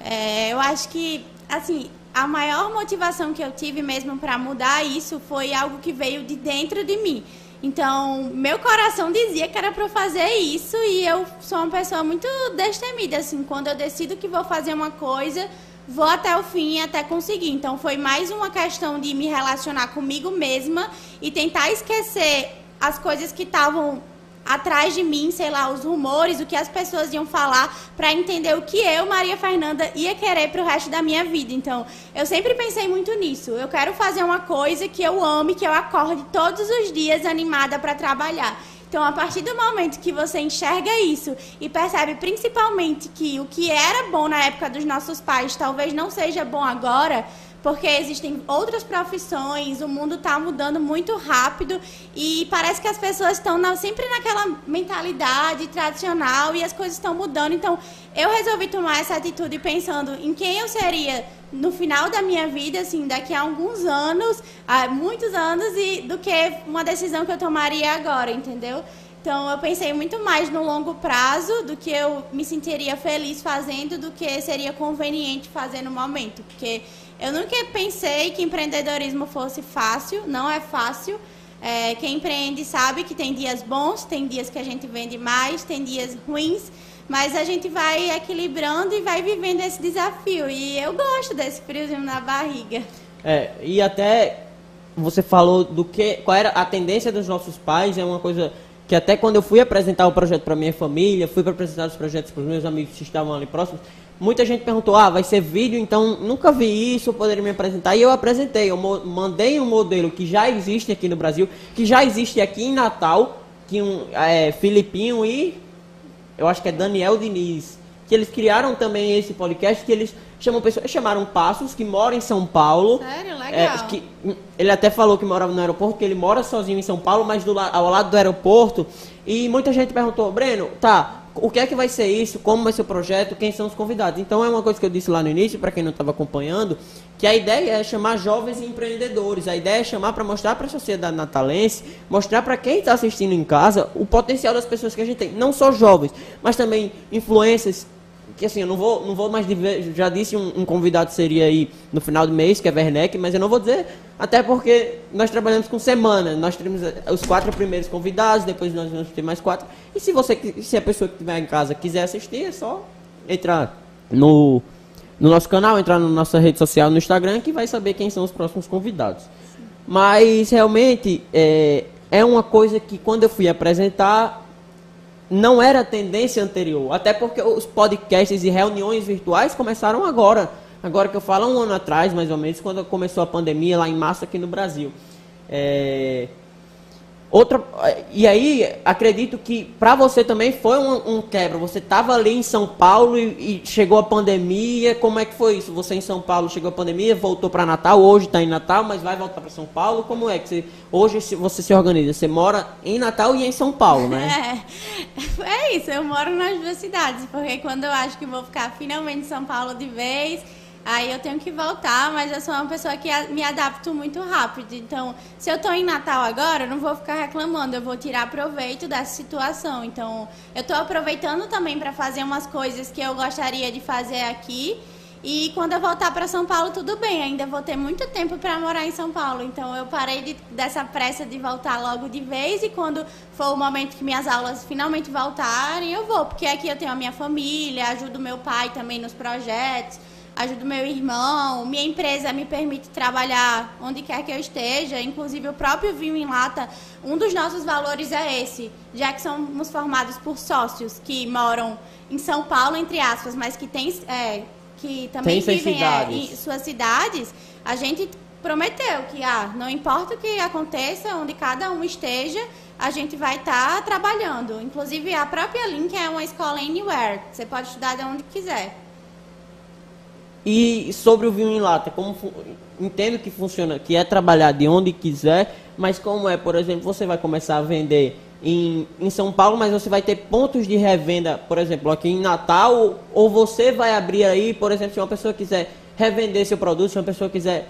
É, eu acho que assim a maior motivação que eu tive mesmo para mudar isso foi algo que veio de dentro de mim. Então, meu coração dizia que era para fazer isso e eu sou uma pessoa muito destemida, assim, quando eu decido que vou fazer uma coisa, vou até o fim até conseguir. Então, foi mais uma questão de me relacionar comigo mesma e tentar esquecer as coisas que estavam atrás de mim, sei lá, os rumores, o que as pessoas iam falar, para entender o que eu, Maria Fernanda, ia querer para o resto da minha vida. Então, eu sempre pensei muito nisso. Eu quero fazer uma coisa que eu ame, que eu acorde todos os dias animada para trabalhar. Então, a partir do momento que você enxerga isso e percebe principalmente que o que era bom na época dos nossos pais talvez não seja bom agora, porque existem outras profissões, o mundo está mudando muito rápido e parece que as pessoas estão na, sempre naquela mentalidade tradicional e as coisas estão mudando. Então, eu resolvi tomar essa atitude pensando em quem eu seria no final da minha vida, assim, daqui a alguns anos, há muitos anos, e do que uma decisão que eu tomaria agora, entendeu? Então eu pensei muito mais no longo prazo do que eu me sentiria feliz fazendo do que seria conveniente fazer no momento. Porque eu nunca pensei que empreendedorismo fosse fácil, não é fácil. É, quem empreende sabe que tem dias bons, tem dias que a gente vende mais, tem dias ruins, mas a gente vai equilibrando e vai vivendo esse desafio. E eu gosto desse friozinho na barriga. É, e até você falou do que, qual era a tendência dos nossos pais, é uma coisa que até quando eu fui apresentar o projeto para minha família, fui para apresentar os projetos para os meus amigos que estavam ali próximos, muita gente perguntou, ah, vai ser vídeo, então nunca vi isso, poderia me apresentar. E eu apresentei, eu mandei um modelo que já existe aqui no Brasil, que já existe aqui em Natal, que um é, Filipinho e eu acho que é Daniel Diniz, que eles criaram também esse podcast, que eles chamam pessoas, chamaram Passos, que mora em São Paulo. Sério? É, Legal. É, que, ele até falou que morava no aeroporto, que ele mora sozinho em São Paulo, mas do, ao lado do aeroporto. E muita gente perguntou, Breno, tá, o que é que vai ser isso, como vai ser o projeto, quem são os convidados. Então é uma coisa que eu disse lá no início, para quem não estava acompanhando, que a ideia é chamar jovens empreendedores. A ideia é chamar para mostrar para a sociedade natalense, mostrar para quem está assistindo em casa o potencial das pessoas que a gente tem. Não só jovens, mas também influências que assim, eu não vou, não vou mais dizer, já disse um, um, convidado seria aí no final do mês, que é Werneck, mas eu não vou dizer, até porque nós trabalhamos com semana, nós temos eh, os quatro primeiros convidados, depois nós vamos ter mais quatro, e se você, se a pessoa que estiver em casa quiser assistir, é só entrar no, no nosso canal, entrar na nossa rede social, no Instagram, que vai saber quem são os próximos convidados. Mas, realmente, é, é uma coisa que quando eu fui apresentar, não era tendência anterior. Até porque os podcasts e reuniões virtuais começaram agora. Agora que eu falo, um ano atrás, mais ou menos, quando começou a pandemia lá em março aqui no Brasil. É, Outra, e aí, acredito que para você também foi um, um quebra. Você estava ali em São Paulo e, e, chegou a pandemia. Como é que foi isso? Você em São Paulo chegou a pandemia, voltou para Natal, hoje está em Natal, mas vai voltar para São Paulo. Como é que você, hoje você se organiza? Você mora em Natal e em São Paulo, né? É, é isso. Eu moro nas duas cidades, porque quando eu acho que vou ficar finalmente em São Paulo de vez Aí eu tenho que voltar, mas eu sou uma pessoa que me adapto muito rápido. Então, se eu estou em Natal agora, eu não vou ficar reclamando, eu vou tirar proveito dessa situação. Então, eu estou aproveitando também para fazer umas coisas que eu gostaria de fazer aqui. E quando eu voltar para São Paulo, tudo bem, ainda vou ter muito tempo para morar em São Paulo. Então eu parei de, dessa pressa de voltar logo de vez e quando for o momento que minhas aulas finalmente voltarem, eu vou, porque aqui eu tenho a minha família, ajudo meu pai também nos projetos ajudo meu irmão, minha empresa me permite trabalhar onde quer que eu esteja, inclusive o próprio vinho em lata, um dos nossos valores é esse, já que somos formados por sócios que moram em São Paulo, entre aspas, mas que tem, é, que também tem vivem é, em suas cidades, a gente prometeu que ah, não importa o que aconteça, onde cada um esteja, a gente vai estar tá trabalhando. Inclusive, a própria Link é uma escola anywhere. Você pode estudar de onde quiser. E sobre o vinho em lata, como entendo que funciona, que é trabalhar de onde quiser, mas como é, por exemplo, você vai começar a vender em, em São Paulo, mas você vai ter pontos de revenda, por exemplo, aqui em Natal, ou você vai abrir aí, por exemplo, se uma pessoa quiser revender seu produto, se uma pessoa quiser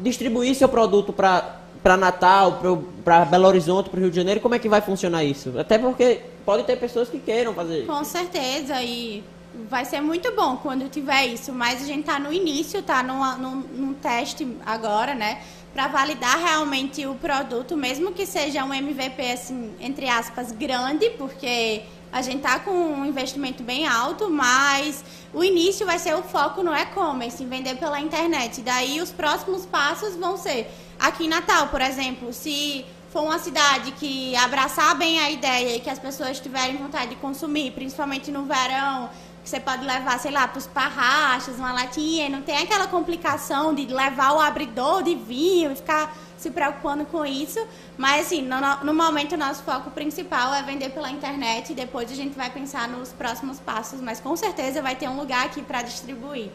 distribuir seu produto para para Natal, para Belo Horizonte, para o Rio de Janeiro, como é que vai funcionar isso? Até porque pode ter pessoas que queiram fazer isso. Com certeza, e vai ser muito bom quando tiver isso, mas a gente está no início, está num, num, num, teste agora, né? Para validar realmente o produto, mesmo que seja um MVP, assim, entre aspas, grande, porque a gente está com um investimento bem alto, mas o início vai ser o foco no e-commerce, em vender pela internet. Daí os próximos passos vão ser aqui em Natal, por exemplo, se for uma cidade que abraçar bem a ideia e que as pessoas tiverem vontade de consumir, principalmente no verão, você pode levar, sei lá, para os parrachos, uma latinha, não tem aquela complicação de levar o abridor de vinho e ficar se preocupando com isso. Mas, assim, no, no momento, o nosso foco principal é vender pela internet e depois a gente vai pensar nos próximos passos. Mas, com certeza, vai ter um lugar aqui para distribuir.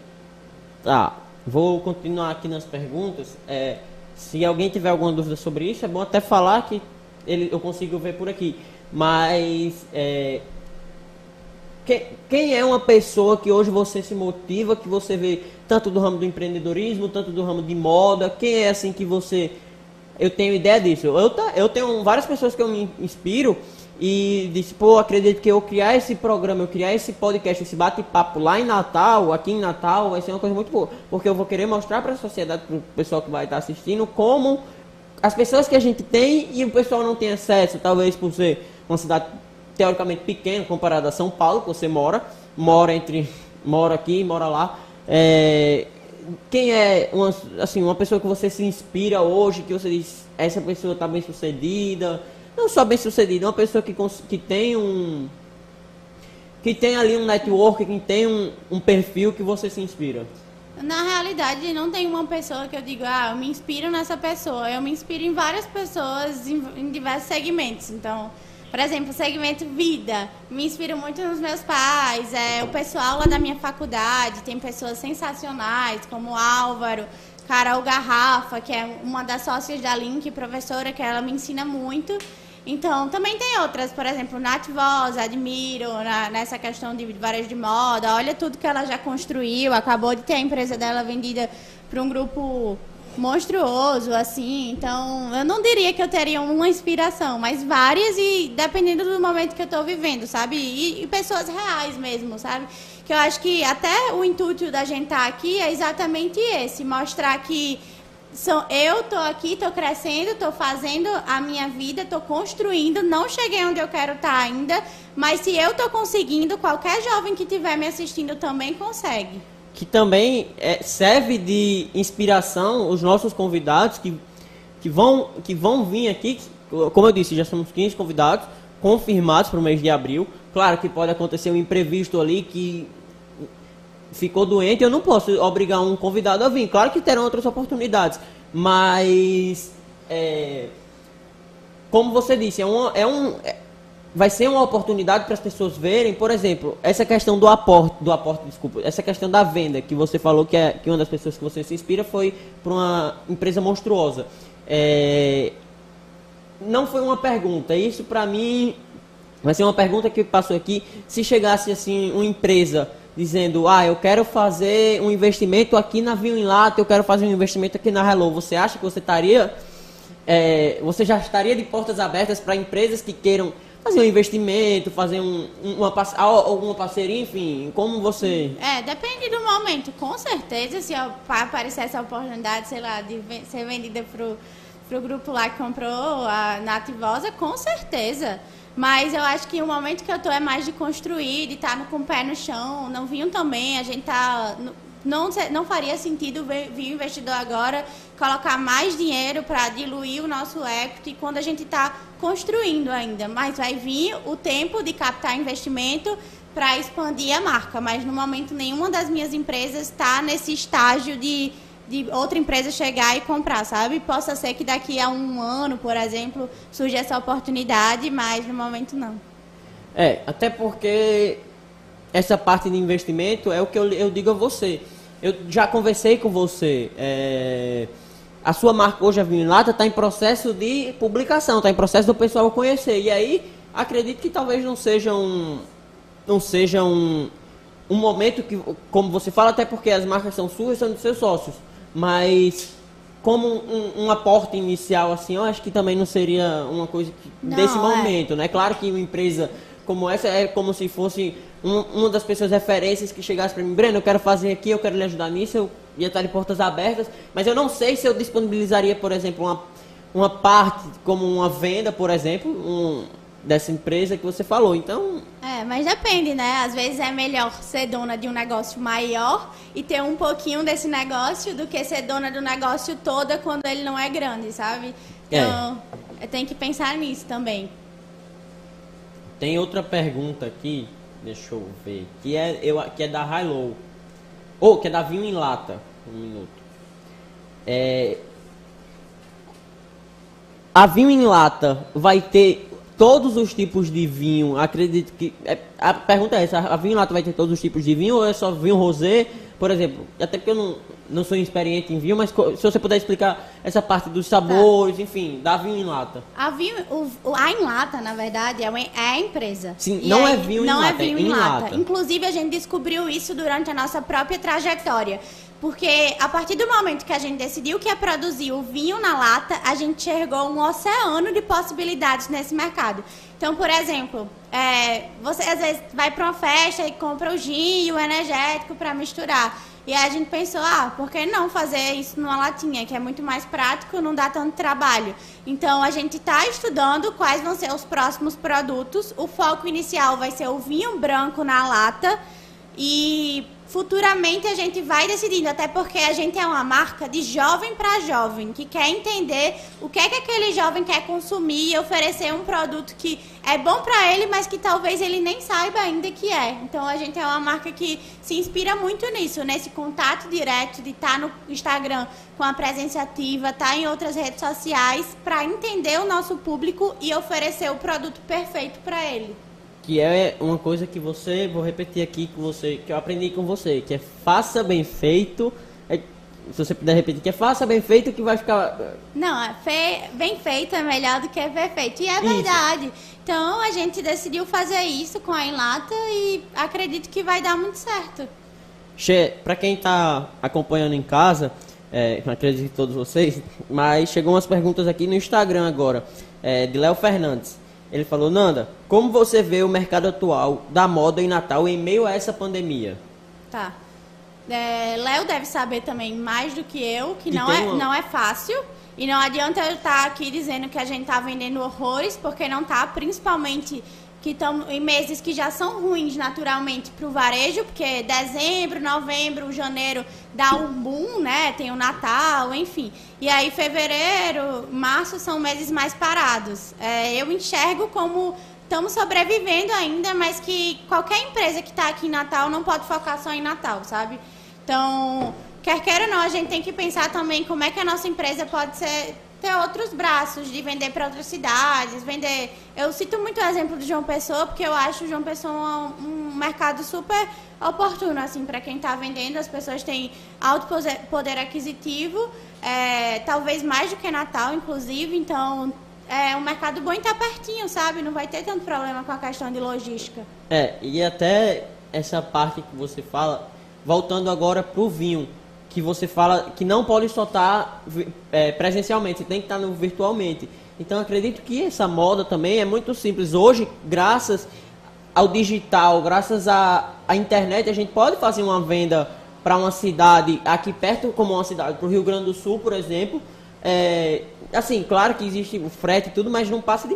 Tá, vou continuar aqui nas perguntas. É, se alguém tiver alguma dúvida sobre isso, é bom até falar que ele, eu consigo ver por aqui. Mas, é, quem, quem, é uma pessoa que hoje você se motiva, que você vê tanto do ramo do empreendedorismo, tanto do ramo de moda? Quem é assim que você. Eu tenho ideia disso. Eu, eu tenho várias pessoas que eu me inspiro e disse, pô, acredito que eu criar esse programa, eu criar esse podcast, esse bate-papo lá em Natal, aqui em Natal, vai ser uma coisa muito boa. Porque eu vou querer mostrar para a sociedade, para o pessoal que vai estar assistindo, como as pessoas que a gente tem e o pessoal não tem acesso, talvez por ser uma cidade teoricamente pequena comparada a São Paulo, que você mora, mora entre mora aqui, mora lá. É, quem é uma, assim, uma pessoa que você se inspira hoje, que você diz, essa pessoa está bem sucedida, não só bem sucedida, uma pessoa que, que tem um que tem ali um network, que tem um, um perfil que você se inspira. Na realidade, não tem uma pessoa que eu digo, ah, eu me inspiro nessa pessoa. Eu me inspiro em várias pessoas em, em diversos segmentos. Então, por exemplo, o segmento vida. Me inspiro muito nos meus pais, é, o pessoal lá da minha faculdade, tem pessoas sensacionais, como Álvaro, Carol Garrafa, que é uma das sócias da Link, professora, que ela me ensina muito. Então, também tem outras, por exemplo, Nath Voz, admiro na, nessa questão de varejo de moda. Olha tudo que ela já construiu, acabou de ter a empresa dela vendida para um grupo monstruoso, assim. Então, eu não diria que eu teria uma inspiração, mas várias e dependendo do momento que eu estou vivendo, sabe? E, e, pessoas reais mesmo, sabe? Que eu acho que até o intuito da gente estar tá aqui é exatamente esse, mostrar que são, eu tô aqui, tô crescendo, tô fazendo a minha vida, tô construindo, não cheguei onde eu quero estar tá ainda, mas se eu tô conseguindo, qualquer jovem que estiver me assistindo também consegue. Que também é, serve de inspiração os nossos convidados que, que, vão, que vão vir aqui, como eu disse, já somos 15 convidados confirmados para o mês de abril. Claro que pode acontecer um imprevisto ali que ficou doente, eu não posso obrigar um convidado a vir. Claro que terão outras oportunidades, mas é, como você disse, é, uma, é um, vai ser uma oportunidade para as pessoas verem, por exemplo, essa questão do aporte, do aporte, desculpa, essa questão da venda que você falou que, é, que uma das pessoas que você se inspira foi para uma empresa monstruosa. É, não foi uma pergunta, isso para mim vai ser uma pergunta que passou aqui. Se chegasse assim uma empresa dizendo, ah, eu quero fazer um investimento aqui na Vinho Lata, eu quero fazer um investimento aqui na Hello, você acha que você estaria, é, você já estaria de portas abertas para empresas que queiram fazer um investimento, fazer um, uma, alguma parceria, enfim, como você... É, depende do momento, com certeza, se aparecer essa oportunidade, sei lá, de ser vendida pro, pro grupo lá que comprou a Nativosa, com certeza. Mas eu acho que o momento que eu tô é mais de construir, de estar tá com o pé no chão. Não vinham também, a gente tá. Não, não faria sentido vir o investidor agora colocar mais dinheiro para diluir o nosso equity quando a gente está construindo ainda. Mas vai vir o tempo de captar investimento para expandir a marca. Mas no momento nenhuma das minhas empresas está nesse estágio de de outra empresa chegar e comprar, sabe? Possa ser que daqui a um ano, por exemplo, surja essa oportunidade, mas no momento não. É, até porque essa parte de investimento é o que eu, eu digo a você. Eu já conversei com você. É, a sua marca hoje, a Vinho Lata, está em processo de publicação, está em processo do pessoal conhecer. E aí, acredito que talvez não seja um, não seja um, um momento que, como você fala, até porque as marcas são suas, são dos seus sócios. Mas como um, um, aporte inicial, assim, eu acho que também não seria uma coisa que, não, desse é. momento, né? Claro que uma empresa como essa é como se fosse um, uma das pessoas referências que chegasse para mim, Breno, eu quero fazer aqui, eu quero lhe ajudar nisso, eu ia estar de portas abertas, mas eu não sei se eu disponibilizaria, por exemplo, uma, uma parte como uma venda, por exemplo, um, dessa empresa que você falou. Então. É, mas depende, né? Às vezes é melhor ser dona de um negócio maior e ter um pouquinho desse negócio do que ser dona do negócio toda quando ele não é grande, sabe? É. Então, é. tem que pensar nisso também. Tem outra pergunta aqui, deixa eu ver, que é, eu, que é da Hilo. Ou, oh, que é da Vinho em Lata. Um minuto. É, a vinho em lata vai ter todos os tipos de vinho, acredito que. É, a pergunta é essa: a vinho lata vai ter todos os tipos de vinho ou é só vinho rosé? Por exemplo, até porque eu não, não sou experiente em vinho, mas se você puder explicar essa parte dos sabores, tá. enfim, da vinho em lata. A vinho, o, a em lata, na verdade, é, uma, é a empresa. Sim, e não é vinho não em lata. Não é vinho é em lata. lata. Inclusive, a gente descobriu isso durante a nossa própria trajetória. Porque a partir do momento que a gente decidiu que ia produzir o vinho na lata, a gente enxergou um oceano de possibilidades nesse mercado. Então, por exemplo, é, você às vezes vai para uma festa e compra o gin e o energético para misturar. E aí a gente pensou, ah, por que não fazer isso numa latinha, que é muito mais prático, não dá tanto trabalho. Então a gente está estudando quais vão ser os próximos produtos. O foco inicial vai ser o vinho branco na lata. E futuramente a gente vai decidindo, até porque a gente é uma marca de jovem para jovem, que quer entender o que é que aquele jovem quer consumir e oferecer um produto que é bom para ele, mas que talvez ele nem saiba ainda que é. Então a gente é uma marca que se inspira muito nisso, nesse contato direto de estar tá no Instagram com a presença ativa, estar tá em outras redes sociais para entender o nosso público e oferecer o produto perfeito para ele que é uma coisa que você, vou repetir aqui com você, que eu aprendi com você, que é faça bem feito. É, se você puder repetir, que é faça bem feito que vai ficar. Não, é fe... bem feito é melhor do que perfeito. E é isso. verdade. Então a gente decidiu fazer isso com a Enlata e acredito que vai dar muito certo. Che, para quem está acompanhando em casa, é, acredito que todos vocês, mas chegou umas perguntas aqui no Instagram agora, é, de Léo Fernandes. Ele falou, Nanda, como você vê o mercado atual da moda em Natal em meio a essa pandemia? Tá. É, Léo deve saber também mais do que eu, que não é, uma... não é fácil. E não adianta eu estar aqui dizendo que a gente está vendendo horrores, porque não está, principalmente que estão em meses que já são ruins naturalmente para o varejo, porque dezembro, novembro, janeiro dá um boom, né? Tem o Natal, enfim. E aí fevereiro, março são meses mais parados. É, eu enxergo como estamos sobrevivendo ainda, mas que qualquer empresa que está aqui em Natal não pode focar só em Natal, sabe? Então, quer queira ou não, a gente tem que pensar também como é que a nossa empresa pode ser ter outros braços de vender para outras cidades, vender. Eu cito muito o exemplo de João Pessoa, porque eu acho o João Pessoa um, um mercado super oportuno assim para quem está vendendo. As pessoas têm alto poder aquisitivo, é, talvez mais do que Natal, inclusive. Então é um mercado bom e está pertinho, sabe? Não vai ter tanto problema com a questão de logística. É, e até essa parte que você fala, voltando agora para o vinho que você fala que não pode só estar é, presencialmente, você tem que estar no virtualmente. Então acredito que essa moda também é muito simples. Hoje, graças ao digital, graças à, à internet, a gente pode fazer uma venda para uma cidade aqui perto, como uma cidade, para o Rio Grande do Sul, por exemplo. É, assim, claro que existe o frete e tudo, mas não passa de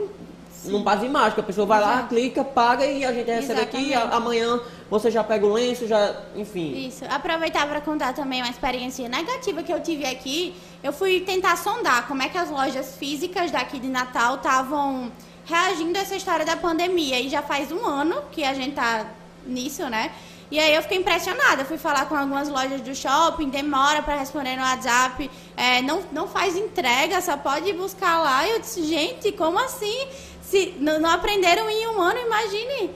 Sim. não passa de mágica. A pessoa vai Exato. lá, clica, paga e a gente recebe Exatamente. aqui. amanhã você já pega o lenço, já. Enfim. Isso. Aproveitar para contar também uma experiência negativa que eu tive aqui. Eu fui tentar sondar como é que as lojas físicas daqui de Natal estavam reagindo a essa história da pandemia. E já faz um ano que a gente tá nisso, né? E aí eu fiquei impressionada. Fui falar com algumas lojas do shopping, demora para responder no WhatsApp, é, não, não faz entrega, só pode buscar lá. E eu disse, gente, como assim? Se não, aprenderam em um ano, imagine.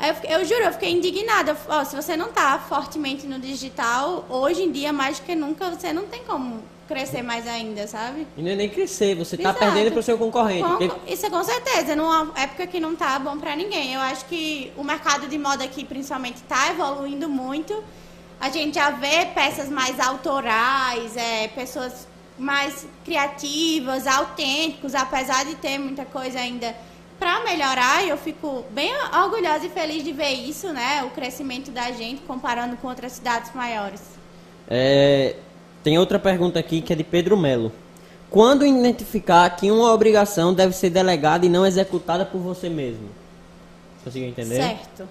Eu, eu, juro, eu fiquei indignada. Oh, se você não está fortemente no digital, hoje em dia, mais do que nunca, você não tem como crescer mais ainda, sabe? E não é nem crescer, você está perdendo para o seu concorrente. Com, porque... Isso é com certeza, numa época que não está bom para ninguém. Eu acho que o mercado de moda aqui, principalmente, está evoluindo muito. A gente já vê peças mais autorais, é, pessoas mais criativas, autênticos, apesar de ter muita coisa ainda para melhorar, eu fico bem orgulhosa e feliz de ver isso, né? O crescimento da gente comparando com outras cidades maiores. É, tem outra pergunta aqui que é de Pedro Melo. Quando identificar que uma obrigação deve ser delegada e não executada por você mesmo? Conseguiu entender? Certo.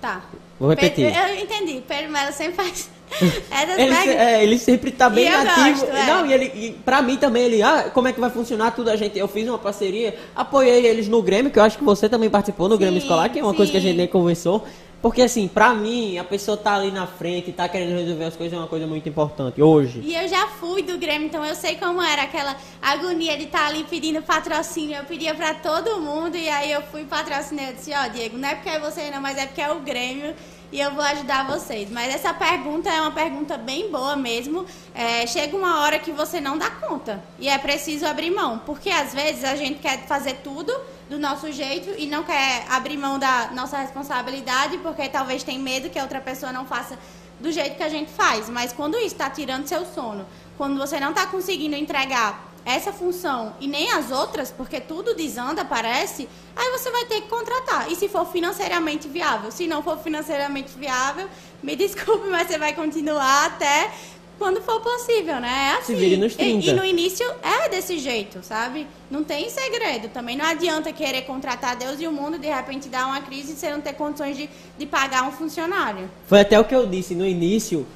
Tá. Vou repetir. Pedro, eu entendi. Pedro Melo sempre faz ele, é, ele sempre tá bem ativo. Gosto, é. Não, e ele, e pra mim também, ele, ah, como é que vai funcionar tudo? A gente, eu fiz uma parceria, apoiei eles no Grêmio, que eu acho que você também participou no sim, Grêmio Escolar, que é uma sim. coisa que a gente nem conversou. Porque assim, pra mim, a pessoa tá ali na frente, tá querendo resolver as coisas, é uma coisa muito importante, hoje. E eu já fui do Grêmio, então eu sei como era aquela agonia de estar tá ali pedindo patrocínio. Eu pedia pra todo mundo, e aí eu fui patrocinar. Eu disse, ó, oh, Diego, não é porque é você não, mas é porque é o Grêmio e eu vou ajudar vocês. Mas essa pergunta é uma pergunta bem boa mesmo. É, chega uma hora que você não dá conta e é preciso abrir mão, porque às vezes a gente quer fazer tudo do nosso jeito e não quer abrir mão da nossa responsabilidade porque talvez tem medo que a outra pessoa não faça do jeito que a gente faz. Mas quando isso está tirando seu sono, quando você não está conseguindo entregar essa função e nem as outras, porque tudo desanda, parece, aí você vai ter que contratar. E se for financeiramente viável? Se não for financeiramente viável, me desculpe, mas você vai continuar até quando for possível, né? É assim. Se vire nos 30. E, e no início é desse jeito, sabe? Não tem segredo. Também não adianta querer contratar Deus e o mundo de repente dar uma crise e você não ter condições de, de pagar um funcionário. Foi até o que eu disse no início,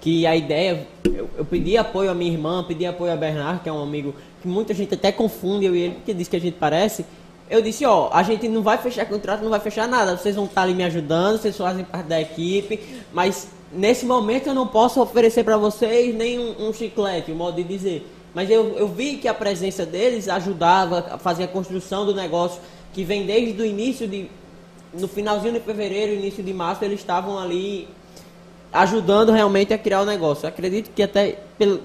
que a ideia. Eu, eu pedi apoio à minha irmã, pedi apoio a Bernardo, que é um amigo que muita gente até confunde, eu e ele, porque diz que a gente parece. Eu disse, ó, a gente não vai fechar contrato, não vai fechar nada. Vocês vão estar ali me ajudando, vocês fazem parte da equipe, mas nesse momento eu não posso oferecer para vocês nem um, um, chiclete, um modo de dizer. Mas eu, eu vi que a presença deles ajudava a fazer a construção do negócio, que vem desde o início de. No finalzinho de fevereiro, início de março, eles estavam ali ajudando realmente a criar o negócio. Eu acredito que até pelo,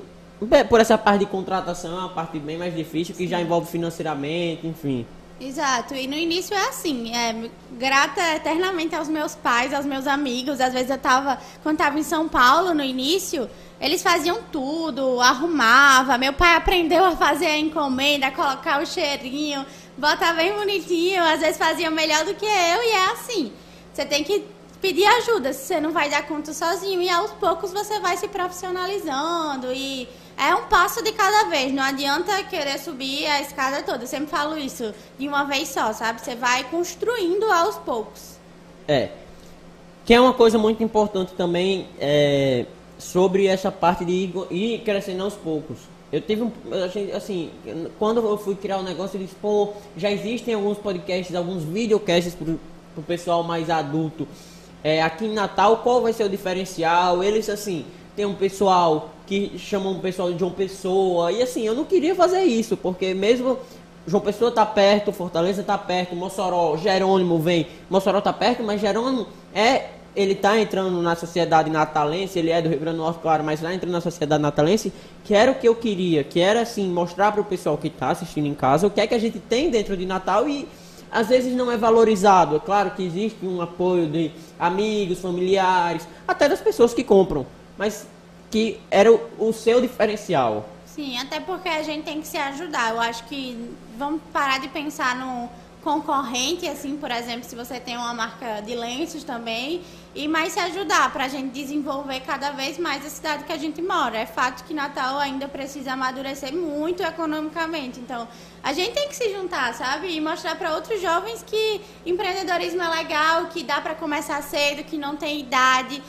por essa parte de contratação é uma parte bem mais difícil, que já envolve financeiramente, enfim. Exato, e no início é assim, é, grata eternamente aos meus pais, aos meus amigos. Às vezes eu tava, quando estava em São Paulo no início, eles faziam tudo, arrumava. Meu pai aprendeu a fazer a encomenda, a colocar o cheirinho, botar bem bonitinho. Às vezes faziam melhor do que eu, e é assim. Você tem que pedir ajuda, você não vai dar conta sozinho. E aos poucos você vai se profissionalizando e é um passo de cada vez. Não adianta querer subir a escada toda. Eu sempre falo isso de uma vez só, sabe? Você vai construindo aos poucos. É. Que é uma coisa muito importante também é, sobre essa parte de ir, ir crescendo aos poucos. Eu tive um. Assim, quando eu fui criar o um negócio, eu disse, pô, já existem alguns podcasts, alguns videocasts pro, pro pessoal mais adulto. É, aqui em Natal, qual vai ser o diferencial? Eles, assim, tem um pessoal que chamam o pessoal de João Pessoa. E assim, eu não queria fazer isso, porque mesmo João Pessoa tá perto, Fortaleza tá perto, Mossoró, Jerônimo vem. Mossoró tá perto, mas Jerônimo é. Ele tá entrando na sociedade natalense, ele é do Rio Grande do Norte, claro, mas lá entrando na sociedade natalense, que era o que eu queria, que era assim, mostrar para o pessoal que está assistindo em casa o que é que a gente tem dentro de Natal e às vezes não é valorizado. É claro que existe um apoio de amigos, familiares, até das pessoas que compram. Mas que era o, o seu diferencial. Sim, até porque a gente tem que se ajudar. Eu acho que vamos parar de pensar no concorrente, assim, por exemplo, se você tem uma marca de lenços também, e mais se ajudar para a gente desenvolver cada vez mais a cidade que a gente mora. É fato que Natal ainda precisa amadurecer muito economicamente, então a gente tem que se juntar, sabe, e mostrar para outros jovens que empreendedorismo é legal, que dá para começar cedo, que não tem idade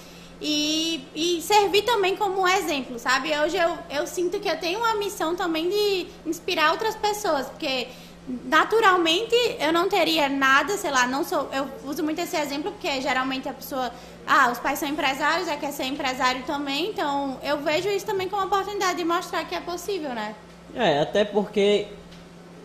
e, e servir também como exemplo, sabe? Hoje eu, eu sinto que eu tenho uma missão também de inspirar outras pessoas, porque naturalmente eu não teria nada, sei lá, não sou, eu uso muito esse exemplo porque geralmente a pessoa, ah, os pais são empresários, já quer ser empresário também, então eu vejo isso também como uma oportunidade de mostrar que é possível, né? É, até porque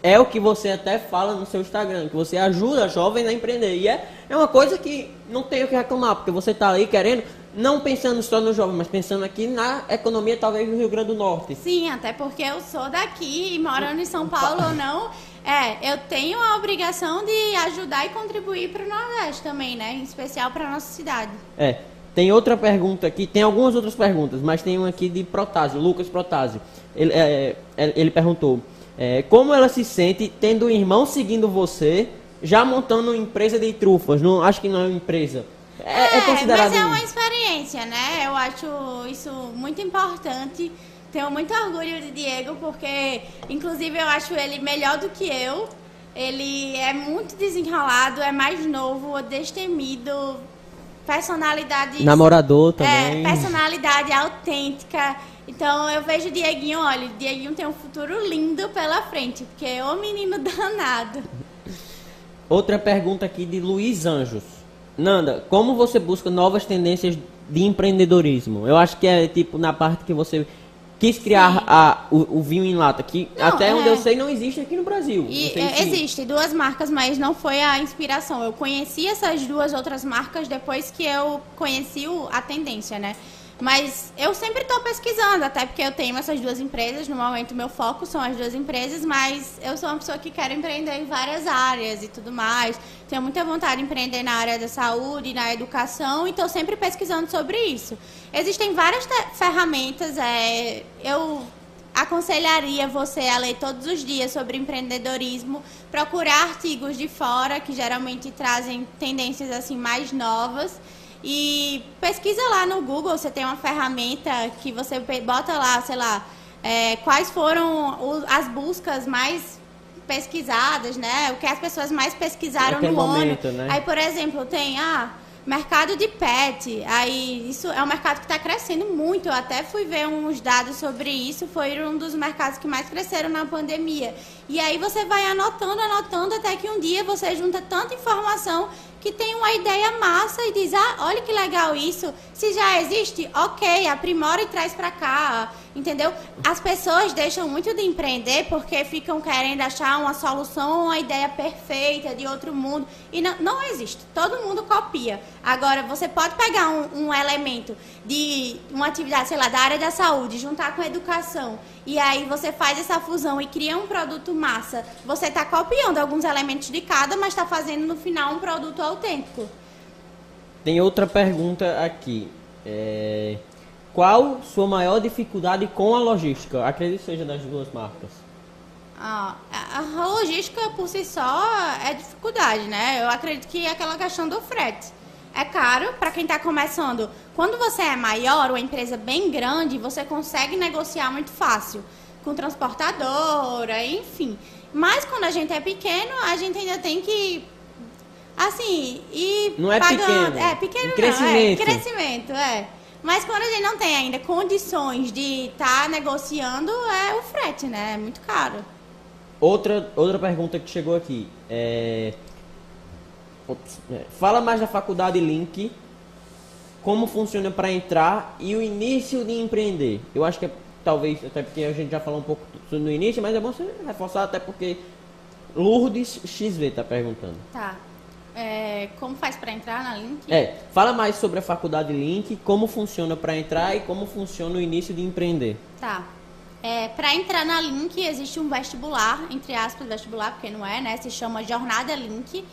é o que você até fala no seu Instagram, que você ajuda jovens a empreender. E é, é uma coisa que não tem o que reclamar, porque você está aí querendo não pensando só no jovem, mas pensando aqui na economia talvez do Rio Grande do Norte. Sim, até porque eu sou daqui e morando em São Paulo ou não, é, eu tenho a obrigação de ajudar e contribuir para o Nordeste também, né? Em especial para nossa cidade. É. Tem outra pergunta aqui, tem algumas outras perguntas, mas tem uma aqui de Protásio, Lucas Protásio. Ele, é, é ele perguntou: é, como ela se sente tendo um irmão seguindo você, já montando uma empresa de trufas? Não, acho que não é uma empresa é, é, é considerado... Mas é uma experiência, né? Eu acho isso muito importante. Tenho muito orgulho de Diego, porque, inclusive, eu acho ele melhor do que eu. Ele é muito desenrolado, é mais novo, destemido, personalidade. Namorador também. É, personalidade autêntica. Então eu vejo o Dieguinho, olha, o Dieguinho tem um futuro lindo pela frente, porque é o menino danado. Outra pergunta aqui de Luiz Anjos. Nanda, como você busca novas tendências de empreendedorismo? Eu acho que é tipo na parte que você quis criar a, o, o, vinho em lata, que não, até é... onde eu sei não existe aqui no Brasil. E, é, Existe duas marcas, mas não foi a inspiração. Eu conheci essas duas outras marcas depois que eu conheci o, a tendência, né? Mas eu sempre estou pesquisando, até porque eu tenho essas duas empresas. No momento, meu foco são as duas empresas, mas eu sou uma pessoa que quer empreender em várias áreas e tudo mais. Tenho muita vontade de empreender na área da saúde, na educação, e estou sempre pesquisando sobre isso. Existem várias ferramentas. É, eu aconselharia você a ler todos os dias sobre empreendedorismo, procurar artigos de fora que geralmente trazem tendências assim mais novas e pesquisa lá no Google, você tem uma ferramenta que você bota lá, sei lá, é, quais foram as buscas mais pesquisadas, né? O que as pessoas mais pesquisaram no momento, ano. Né? Aí, por exemplo, tem, ah, mercado de pet. Aí isso é um mercado que está crescendo muito. Eu até fui ver uns dados sobre isso. Foi um dos mercados que mais cresceram na pandemia. E aí você vai anotando, anotando até que um dia você junta tanta informação que tem uma ideia massa e diz: ah, olha que legal isso. Se já existe, ok, aprimora e traz para cá. Entendeu? As pessoas deixam muito de empreender porque ficam querendo achar uma solução, uma ideia perfeita de outro mundo. E não, não existe. Todo mundo copia. Agora, você pode pegar um, um elemento de uma atividade, sei lá, da área da saúde, juntar com educação. E aí você faz essa fusão e cria um produto massa. Você está copiando alguns elementos de cada, mas está fazendo no final um produto autêntico. Tem outra pergunta aqui. É... Qual sua maior dificuldade com a logística? Acredito que seja das duas marcas. Ah, a logística por si só é dificuldade, né? Eu acredito que é aquela questão do frete. É caro para quem está começando. Quando você é maior, uma empresa bem grande, você consegue negociar muito fácil com transportadora, enfim. Mas quando a gente é pequeno, a gente ainda tem que assim, ir Não é pagando. pequeno. É, pequeno crescimento. não, é crescimento, é. Mas quando a gente não tem ainda condições de estar tá negociando, é o frete, né? É muito caro. Outra, outra pergunta que chegou aqui. É... é fala mais da faculdade Link, como funciona para entrar e o início de empreender. Eu acho que é, talvez, até porque a gente já falou um pouco no início, mas é bom você reforçar até porque Lourdes XV está perguntando. Tá. É, como faz para entrar na Link? É, fala mais sobre a faculdade Link, como funciona para entrar e como funciona o início de empreender. Tá. É, para entrar na Link existe um vestibular, entre aspas, vestibular, porque não é, né? Se chama Jornada Link.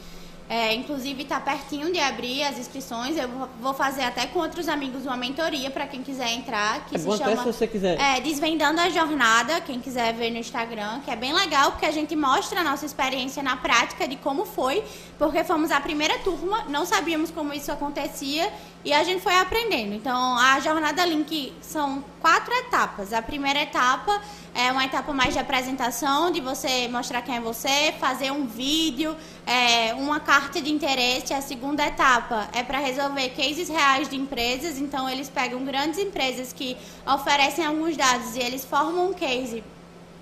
É, inclusive está pertinho de abrir as inscrições. Eu vou fazer até com outros amigos uma mentoria para quem quiser entrar. Que é se bom chama se você quiser. É, Desvendando a Jornada, quem quiser ver no Instagram, que é bem legal, porque a gente mostra a nossa experiência na prática de como foi, porque fomos a primeira turma, não sabíamos como isso acontecia e a gente foi aprendendo. Então, a Jornada Link são quatro etapas. A primeira etapa é uma etapa mais de apresentação, de você mostrar quem é você, fazer um vídeo, é, uma carta de interesse. A segunda etapa é para resolver cases reais de empresas. Então, eles pegam grandes empresas que oferecem alguns dados e eles formam um case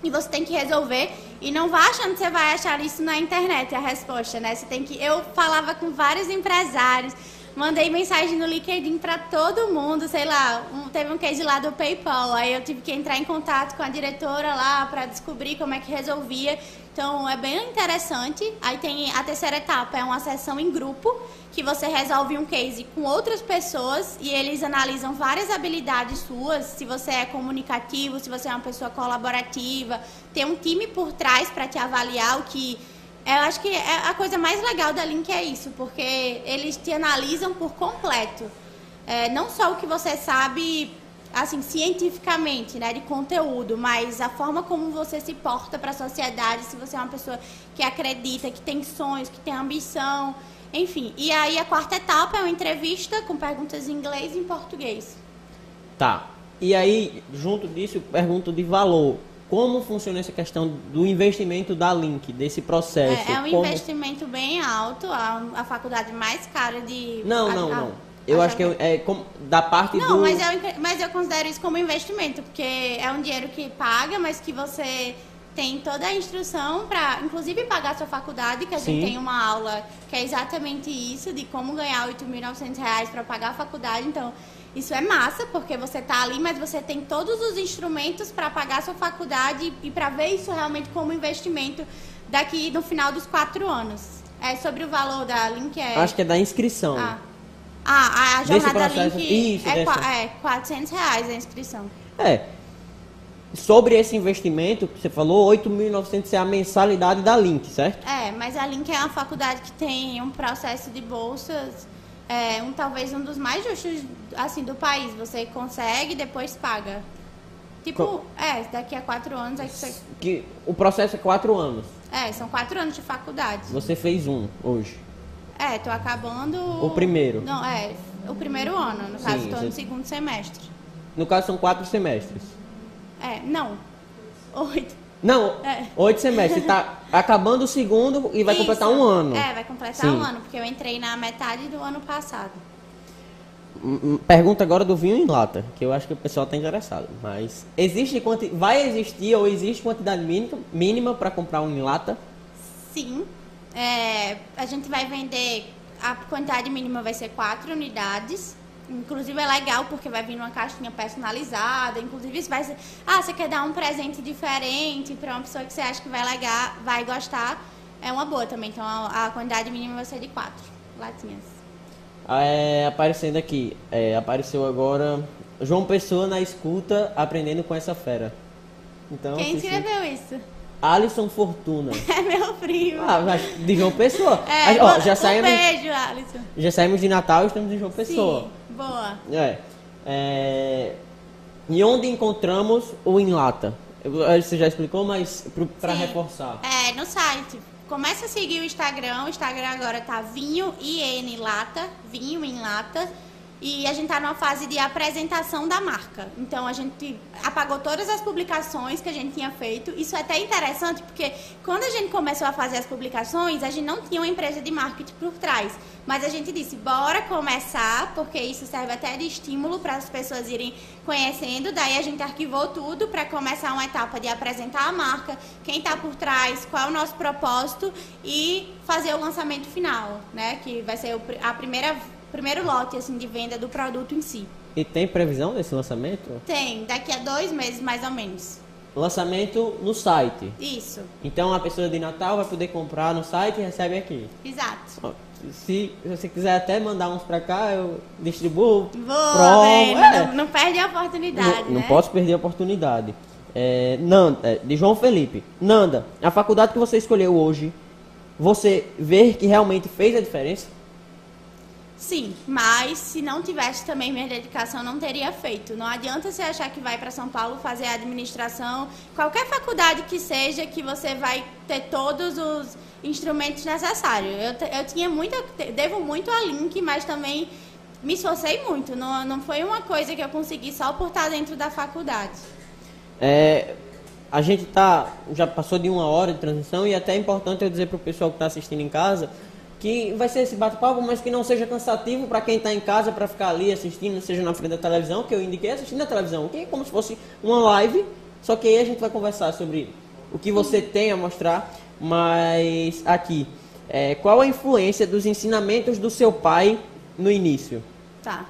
e você tem que resolver e não vá achando que você vai achar isso na internet a resposta, né? Você tem que eu falava com vários empresários mandei mensagem no LinkedIn para todo mundo, sei lá, um, teve um case lá do PayPal, aí eu tive que entrar em contato com a diretora lá para descobrir como é que resolvia. Então é bem interessante. Aí tem a terceira etapa, é uma sessão em grupo que você resolve um case com outras pessoas e eles analisam várias habilidades suas, se você é comunicativo, se você é uma pessoa colaborativa, tem um time por trás para te avaliar o que eu acho que é a coisa mais legal da Link é isso, porque eles te analisam por completo. É, não só o que você sabe, assim, cientificamente, né, de conteúdo, mas a forma como você se porta para a sociedade, se você é uma pessoa que acredita, que tem sonhos, que tem ambição, enfim. E aí a quarta etapa é uma entrevista com perguntas em inglês e em português. Tá. E aí, junto disso, pergunta de valor como funciona essa questão do investimento da Link, desse processo? É, é um como... investimento bem alto, a, a faculdade mais cara de... Não, a, não, não. Eu acho que é, é como, da parte não, do... Não, mas eu, mas eu considero isso como investimento, porque é um dinheiro que paga, mas que você tem toda a instrução para, inclusive, pagar sua faculdade, que a Sim. gente tem uma aula que é exatamente isso, de como ganhar R$ 8.900 para pagar a faculdade. Então, isso é massa, porque você está ali, mas você tem todos os instrumentos para pagar sua faculdade e para ver isso realmente como investimento daqui no final dos quatro anos. É sobre o valor da Link é... Acho que é da inscrição. Ah. Ah, a jornada Link isso, é, é 400 reais a inscrição. É. Sobre esse investimento, que você falou, 8.900 é a mensalidade da Link, certo? É, mas a Link é uma faculdade que tem um processo de bolsas, é, um, talvez um dos mais justos assim, do país. Você consegue e depois paga. Tipo, Co- é, daqui a quatro anos é que você. Que o processo é quatro anos. É, são quatro anos de faculdade. Você fez um hoje. É, tô acabando. O primeiro. Não, é, o primeiro ano, no Sim, caso, tô você- no segundo semestre. No caso, são quatro semestres. É, não. Oito. Não, É. oito semestres. Tá acabando o segundo e vai Isso. completar um ano. É, vai completar Sim. um ano, porque eu entrei na metade do ano passado. Pergunta agora do vinho em lata, que eu acho que o pessoal está interessado. Mas existe quanti... vai existir ou existe quantidade mínima, mínima para comprar um em lata? Sim. É, a gente vai vender, a quantidade mínima vai ser quatro unidades. Inclusive é legal porque vai vir numa caixinha personalizada. Inclusive isso vai ser. Ah, você quer dar um presente diferente para uma pessoa que você acha que vai legal, vai gostar. É uma boa também. Então a, a quantidade mínima vai ser de quatro latinhas. É, aparecendo aqui, é, apareceu agora João Pessoa na escuta aprendendo com essa fera. Então, Quem se- escreveu isso? Alisson Fortuna. É meu primo. Ah, mas de João Pessoa. é, Ah, ó, já um saímos, beijo, Alisson. já saímos de Natal e estamos em João Pessoa. Sim, boa. É. É, E onde encontramos o eh, Você já explicou, mas para reforçar. É, no site. Começa a seguir o Instagram. O Instagram agora tá vinho IN lata, vinho em lata. E a gente tá numa fase de apresentação da marca. Então a gente apagou todas as publicações que a gente tinha feito. Isso é até interessante porque quando a gente começou a fazer as publicações, a gente não tinha uma empresa de marketing por trás. Mas a gente disse, bora começar, porque isso serve até de estímulo para as pessoas irem conhecendo. Daí a gente arquivou tudo para começar uma etapa de apresentar a marca, quem está por trás, qual é o nosso propósito e fazer o lançamento final, né? Que vai ser a primeira primeiro lote assim de venda do produto em si. E tem previsão desse lançamento? Tem, daqui a dois meses mais ou menos. Lançamento no site. Isso, Então a pessoa de Natal vai poder comprar no site e recebe aqui. exato. Se você quiser até mandar uns pra cá, eu distribuo. Boa, é. não, não perde a oportunidade, Não, não né? posso perder a oportunidade. É, Nanda, é, de João Felipe. Nanda, a faculdade que você escolheu hoje, você vê que realmente fez a diferença? Sim, mas se não tivesse também minha dedicação, não teria feito. Não adianta você achar que vai para São Paulo fazer administração, qualquer faculdade que seja, que você vai ter todos os instrumentos necessários. Eu, eu tinha muita, devo muito a Link, mas também me esforcei muito. Não, não foi uma coisa que eu consegui só por estar dentro da faculdade. É, a gente tá, já passou de uma hora de transição e até é importante eu dizer para o pessoal que está assistindo em casa que vai ser esse bate-papo, mas que não seja cansativo para quem está em casa para ficar ali assistindo, seja na frente da televisão, que eu indiquei assistindo na televisão, que é como se fosse uma live, só que aí a gente vai conversar sobre o que você tem a mostrar, mas aqui, é, qual a influência dos ensinamentos do seu pai no início? Tá.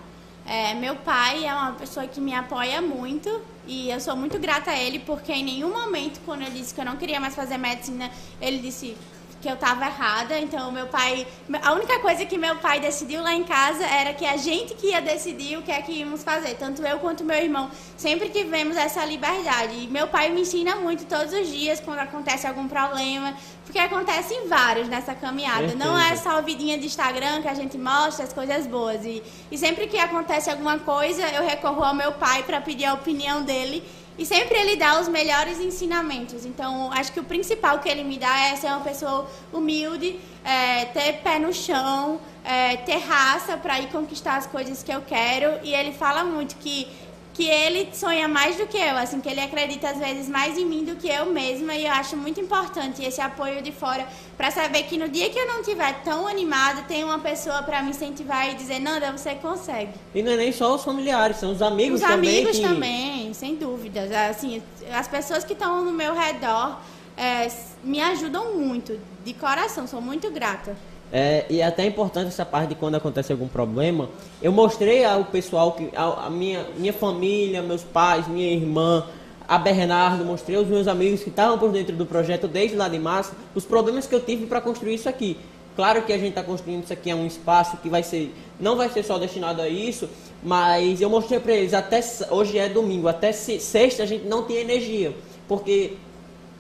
É, meu pai é uma pessoa que me apoia muito e eu sou muito grata a ele porque em nenhum momento, quando eu disse que eu não queria mais fazer medicina, ele disse que eu estava errada. Então, meu pai. A única coisa que meu pai decidiu lá em casa era que a gente que ia decidir o que é que íamos fazer. Tanto eu quanto meu irmão sempre tivemos essa liberdade. E meu pai me ensina muito todos os dias quando acontece algum problema. Porque acontecem vários nessa caminhada. Não é Certeza. só o vidinha de Instagram que a gente mostra as coisas boas. E, e sempre que acontece alguma coisa, eu recorro ao meu pai para pedir a opinião dele. E sempre ele dá os melhores ensinamentos. Então, acho que o principal que ele me dá é ser uma pessoa humilde, é, ter pé no chão, é, ter raça para ir conquistar as coisas que eu quero. E ele fala muito que que ele sonha mais do que eu, assim, que ele acredita às vezes mais em mim do que eu mesma e eu acho muito importante esse apoio de fora para saber que no dia que eu não estiver tão animada, tem uma pessoa para me incentivar e dizer, Nanda, você consegue. E não é nem só os familiares, são os amigos Os também. amigos que... também, sem dúvidas. Assim, as pessoas que estão no meu redor é, me ajudam muito, de coração, sou muito grata. É, e é até importante essa parte de quando acontece algum problema. Eu mostrei ao pessoal, que a, a minha, minha família, meus pais, minha irmã, a Bernardo, mostrei aos meus amigos que estavam por dentro do projeto desde lá de março, os problemas que eu tive para construir isso aqui. Claro que a gente está construindo isso aqui é um espaço que vai ser, não vai ser só destinado a isso, mas eu mostrei para eles até hoje é domingo, até sexta a gente não tem energia, porque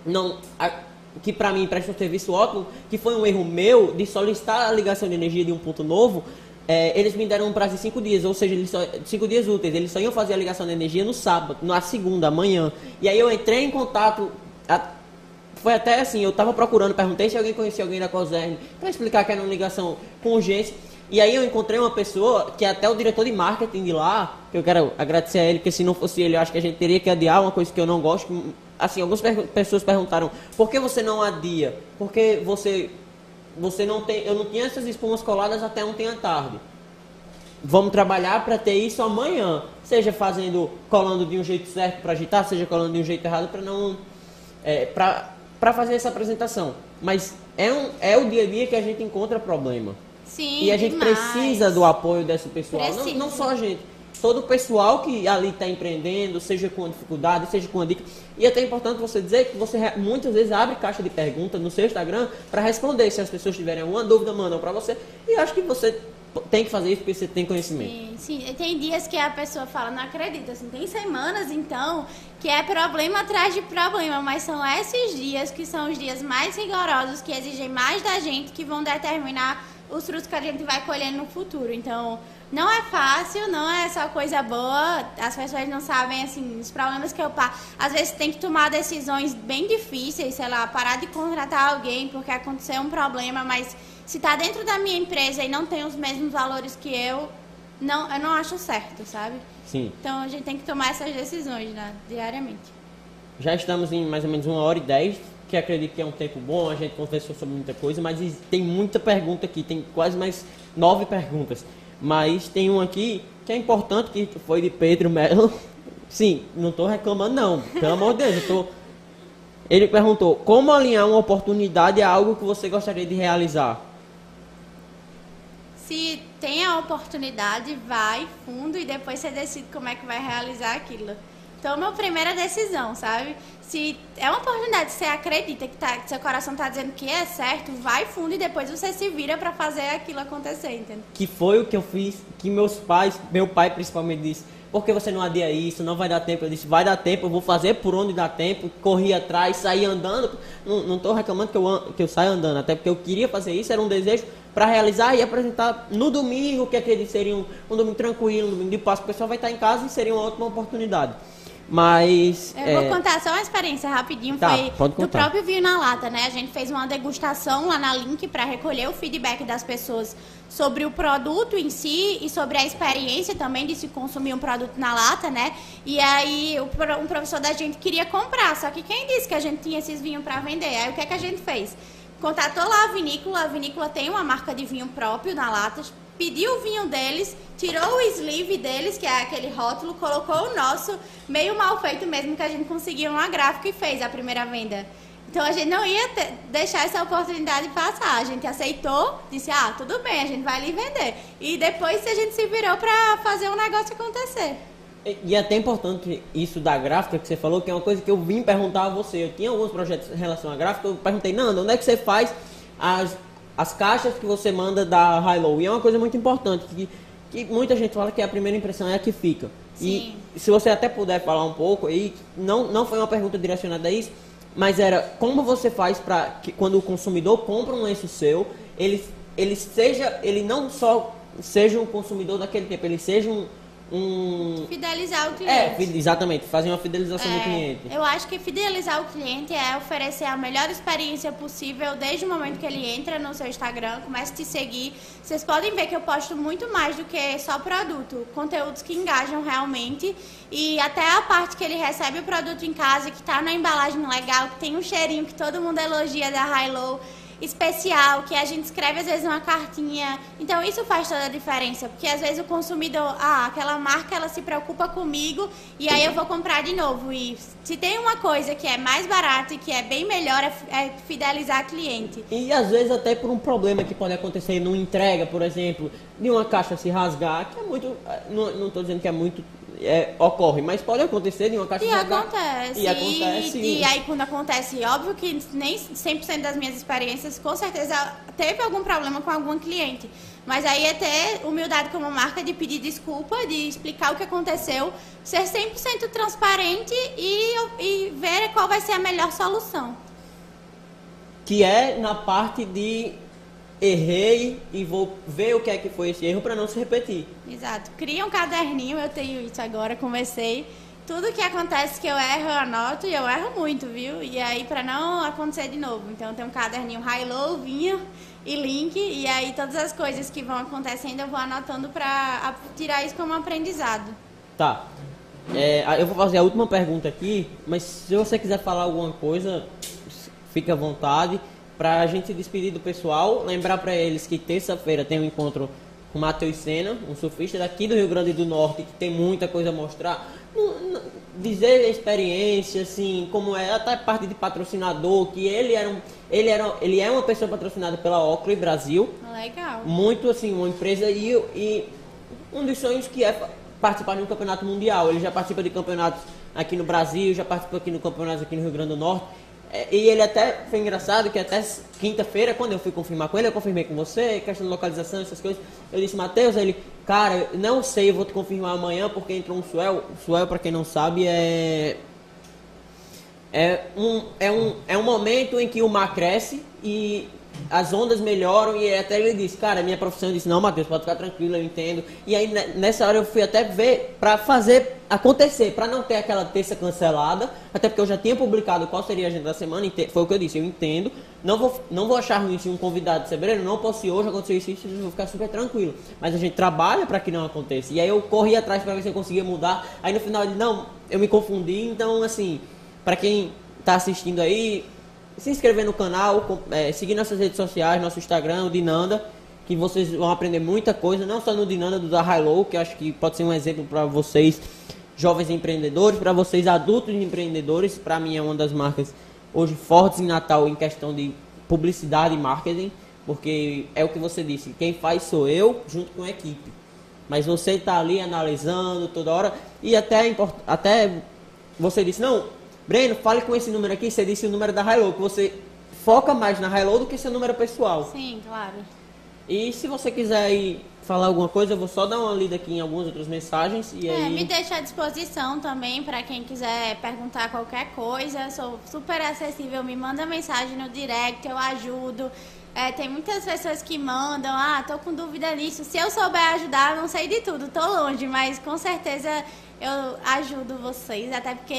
não a, que para mim presta um serviço ótimo, que foi um erro meu de solicitar a ligação de energia de um ponto novo. É, eles me deram um prazo de cinco dias, ou seja, só, cinco dias úteis. Eles só iam fazer a ligação de energia no sábado, na segunda, amanhã. E aí eu entrei em contato. A, foi até assim, eu estava procurando, perguntei se alguém conhecia alguém da COSERN para explicar que era uma ligação com urgência. E aí eu encontrei uma pessoa que é até o diretor de marketing de lá, que eu quero agradecer a ele, porque se não fosse ele, eu acho que a gente teria que adiar uma coisa que eu não gosto. Assim, algumas per pessoas perguntaram, por que você não adia? Porque você você não tem, eu não tinha essas espumas coladas até ontem à tarde. Vamos trabalhar para ter isso amanhã, seja fazendo colando de um jeito certo para agitar, seja colando de um jeito errado para não é, para fazer essa apresentação. Mas é, um, é o dia a dia que a gente encontra problema. Sim, e a gente demais. precisa do apoio desse pessoal. Não, não, só a gente. Todo o pessoal que ali está empreendendo, seja com dificuldade, seja com a dica. E é até importante você dizer que você muitas vezes abre caixa de perguntas no seu Instagram para responder. Se as pessoas tiverem alguma dúvida, mandam para você. E acho que você tem que fazer isso porque você tem conhecimento. Sim, sim. Tem dias que a pessoa fala, não acredito, assim, tem semanas então que é problema atrás de problema, mas são esses dias que são os dias mais rigorosos, que exigem mais da gente, que vão determinar os frutos que a gente vai colhendo no futuro. Então, não é fácil, não é só coisa boa. As pessoas não sabem, assim, os problemas que eu passo. Às vezes tem que tomar decisões bem difíceis, sei lá, parar de contratar alguém porque aconteceu um problema, mas se está dentro da minha empresa e não tem os mesmos valores que eu, não, eu não acho certo, sabe? Sim. Então a gente tem que tomar essas decisões né, diariamente. Já estamos em mais ou menos uma hora e dez, que acredito que é um tempo bom, a gente conversou sobre muita coisa, mas tem muita pergunta aqui, tem quase mais nove perguntas. Mas tem um aqui que é importante, que foi de Pedro Melo. Sim, não estou reclamando não, pelo amor de Deus, eu tô... Ele perguntou, como alinhar uma oportunidade a algo que você gostaria de realizar? se tem a oportunidade, vai fundo e depois você decide como é que vai realizar aquilo. Toma a primeira decisão, sabe? Se é uma oportunidade, você acredita que, tá, que seu coração está dizendo que é certo, vai fundo e depois você se vira para fazer aquilo acontecer, entendeu? Que foi o que eu fiz, que meus pais, meu pai principalmente disse, por que você não adia isso? Não vai dar tempo. Eu disse, vai dar tempo, eu vou fazer por onde dá tempo. Corri atrás, saí andando. Não estou reclamando que eu, que eu saia andando, até porque eu queria fazer isso, era um desejo para realizar e apresentar no domingo, que acredito seria um, um domingo tranquilo, um domingo de paz, o pessoal vai estar em casa e seria uma ótima oportunidade. Mas. Eu é... vou contar só uma experiência rapidinho. Tá, foi do próprio Vinho na Lata, né? A gente fez uma degustação lá na Link para recolher o feedback das pessoas sobre o produto em si e sobre a experiência também de se consumir um produto na lata, né? E aí um professor da gente queria comprar, só que quem disse que a gente tinha esses vinhos para vender? Aí o que é que a gente fez? Contatou lá a vinícola, a vinícola tem uma marca de vinho próprio na lata, pediu o vinho deles, tirou o sleeve deles, que é aquele rótulo, colocou o nosso, meio mal feito mesmo, que a gente conseguiu uma gráfica e fez a primeira venda. Então a gente não ia ter, deixar essa oportunidade passar. A gente aceitou, disse: ah, tudo bem, a gente vai lhe vender. E depois a gente se virou para fazer um negócio acontecer. E é até importante isso da gráfica que você falou, que é uma coisa que eu vim perguntar a você. Eu tinha alguns projetos em relação à gráfica, eu perguntei, Nanda, onde é que você faz as, as caixas que você manda da Hilo? E é uma coisa muito importante, que, que muita gente fala que a primeira impressão é a que fica. Sim. E se você até puder falar um pouco, e não, não foi uma pergunta direcionada a isso, mas era como você faz para que quando o consumidor compra um lenço seu, ele, ele seja, ele não só seja um consumidor daquele tempo, ele seja um um. Fidelizar o é, cliente. É, exatamente, fazer uma fidelização é, do cliente. Eu acho que fidelizar o cliente é oferecer a melhor experiência possível desde o momento que ele entra no seu Instagram, começa a te seguir. Vocês podem ver que eu posto muito mais do que só produto, conteúdos que engajam realmente. E até a parte que ele recebe o produto em casa, que está na embalagem legal, que tem um cheirinho que todo mundo elogia da High Low especial, que a gente escreve às vezes uma cartinha. Então isso faz toda a diferença, porque às vezes o consumidor, ah, aquela marca ela se preocupa comigo e aí eu vou comprar de novo. E se tem uma coisa que é mais barata e que é bem melhor é, é fidelizar cliente. E às vezes até por um problema que pode acontecer numa entrega, por exemplo, de uma caixa se rasgar, que é muito, não estou dizendo que é muito é, ocorre, mas pode acontecer em uma caixa e de acontece. E acontece. E, e aí quando acontece, óbvio que nem 100% das minhas experiências, com certeza teve algum problema com algum cliente. Mas aí é ter humildade como marca de pedir desculpa, de explicar o que aconteceu, ser 100% transparente e, e ver qual vai ser a melhor solução. Que é na parte de errei e vou ver o que é que foi esse erro para não se repetir. Exato. Cria um caderninho, eu tenho isso agora, comecei. Tudo que acontece que eu erro, eu anoto e eu erro muito, viu? E aí, para não acontecer de novo. Então, tem um caderninho high-low, vinha e link. E aí, todas as coisas que vão acontecendo, eu vou anotando para tirar isso como aprendizado. Tá. É, eu vou fazer a última pergunta aqui, mas se você quiser falar alguma coisa, fique à vontade para a gente se despedir do pessoal, lembrar para eles que terça-feira tem um encontro com Matheus Sena, um surfista daqui do Rio Grande do Norte, que tem muita coisa a mostrar. Dizer a experiência, assim, como é, até parte de patrocinador, que ele era um, ele era, ele é uma pessoa patrocinada pela Oakley Brasil. Legal. Muito assim, uma empresa e, e um dos sonhos que é participar de um campeonato mundial. Ele já participa de campeonatos aqui no Brasil, já participou aqui no campeonato aqui no Rio Grande do Norte. É, e ele até foi engraçado que até quinta-feira, quando eu fui confirmar com ele, eu confirmei com você, questão de localização, essas coisas. Eu disse, Matheus, ele, cara, não sei, eu vou te confirmar amanhã, porque entrou um Suel. Suel, para quem não sabe, é. É um, é, um, é um momento em que o mar cresce e as ondas melhoram e até ele disse, cara, minha profissão disse, não, Matheus, pode ficar tranquilo, eu entendo. E aí nessa hora eu fui até ver para fazer acontecer, para não ter aquela terça cancelada, até porque eu já tinha publicado qual seria a agenda da semana, foi o que eu disse, eu entendo. Não vou, não vou achar ruim se um convidado de fevereiro, não posso ir hoje, aconteceu isso, isso, eu vou ficar super tranquilo. Mas a gente trabalha para que não aconteça. E aí eu corri atrás para ver se eu conseguia mudar. Aí no final ele, não, eu me confundi, então assim, para quem está assistindo aí, se inscrever no canal, é, seguir nossas redes sociais, nosso Instagram, o Dinanda, que vocês vão aprender muita coisa, não só no Dinanda do da High que acho que pode ser um exemplo para vocês, jovens empreendedores, para vocês adultos empreendedores, para mim é uma das marcas hoje fortes em Natal em questão de publicidade e marketing, porque é o que você disse, quem faz sou eu junto com a equipe. Mas você está ali analisando toda hora e até até você disse, não, Breno, fale com esse número aqui, você disse o número da Hilo, que você foca mais na Hilo do que seu número pessoal. Sim, claro. E se você quiser ir falar alguma coisa, eu vou só dar uma lida aqui em algumas outras mensagens e é, aí... me deixa à disposição também para quem quiser perguntar qualquer coisa. Sou super acessível, me manda mensagem no direct, eu ajudo. É, tem muitas pessoas que mandam, ah, tô com dúvida nisso. Se eu souber ajudar, não sei de tudo, tô longe, mas com certeza eu ajudo vocês, até porque,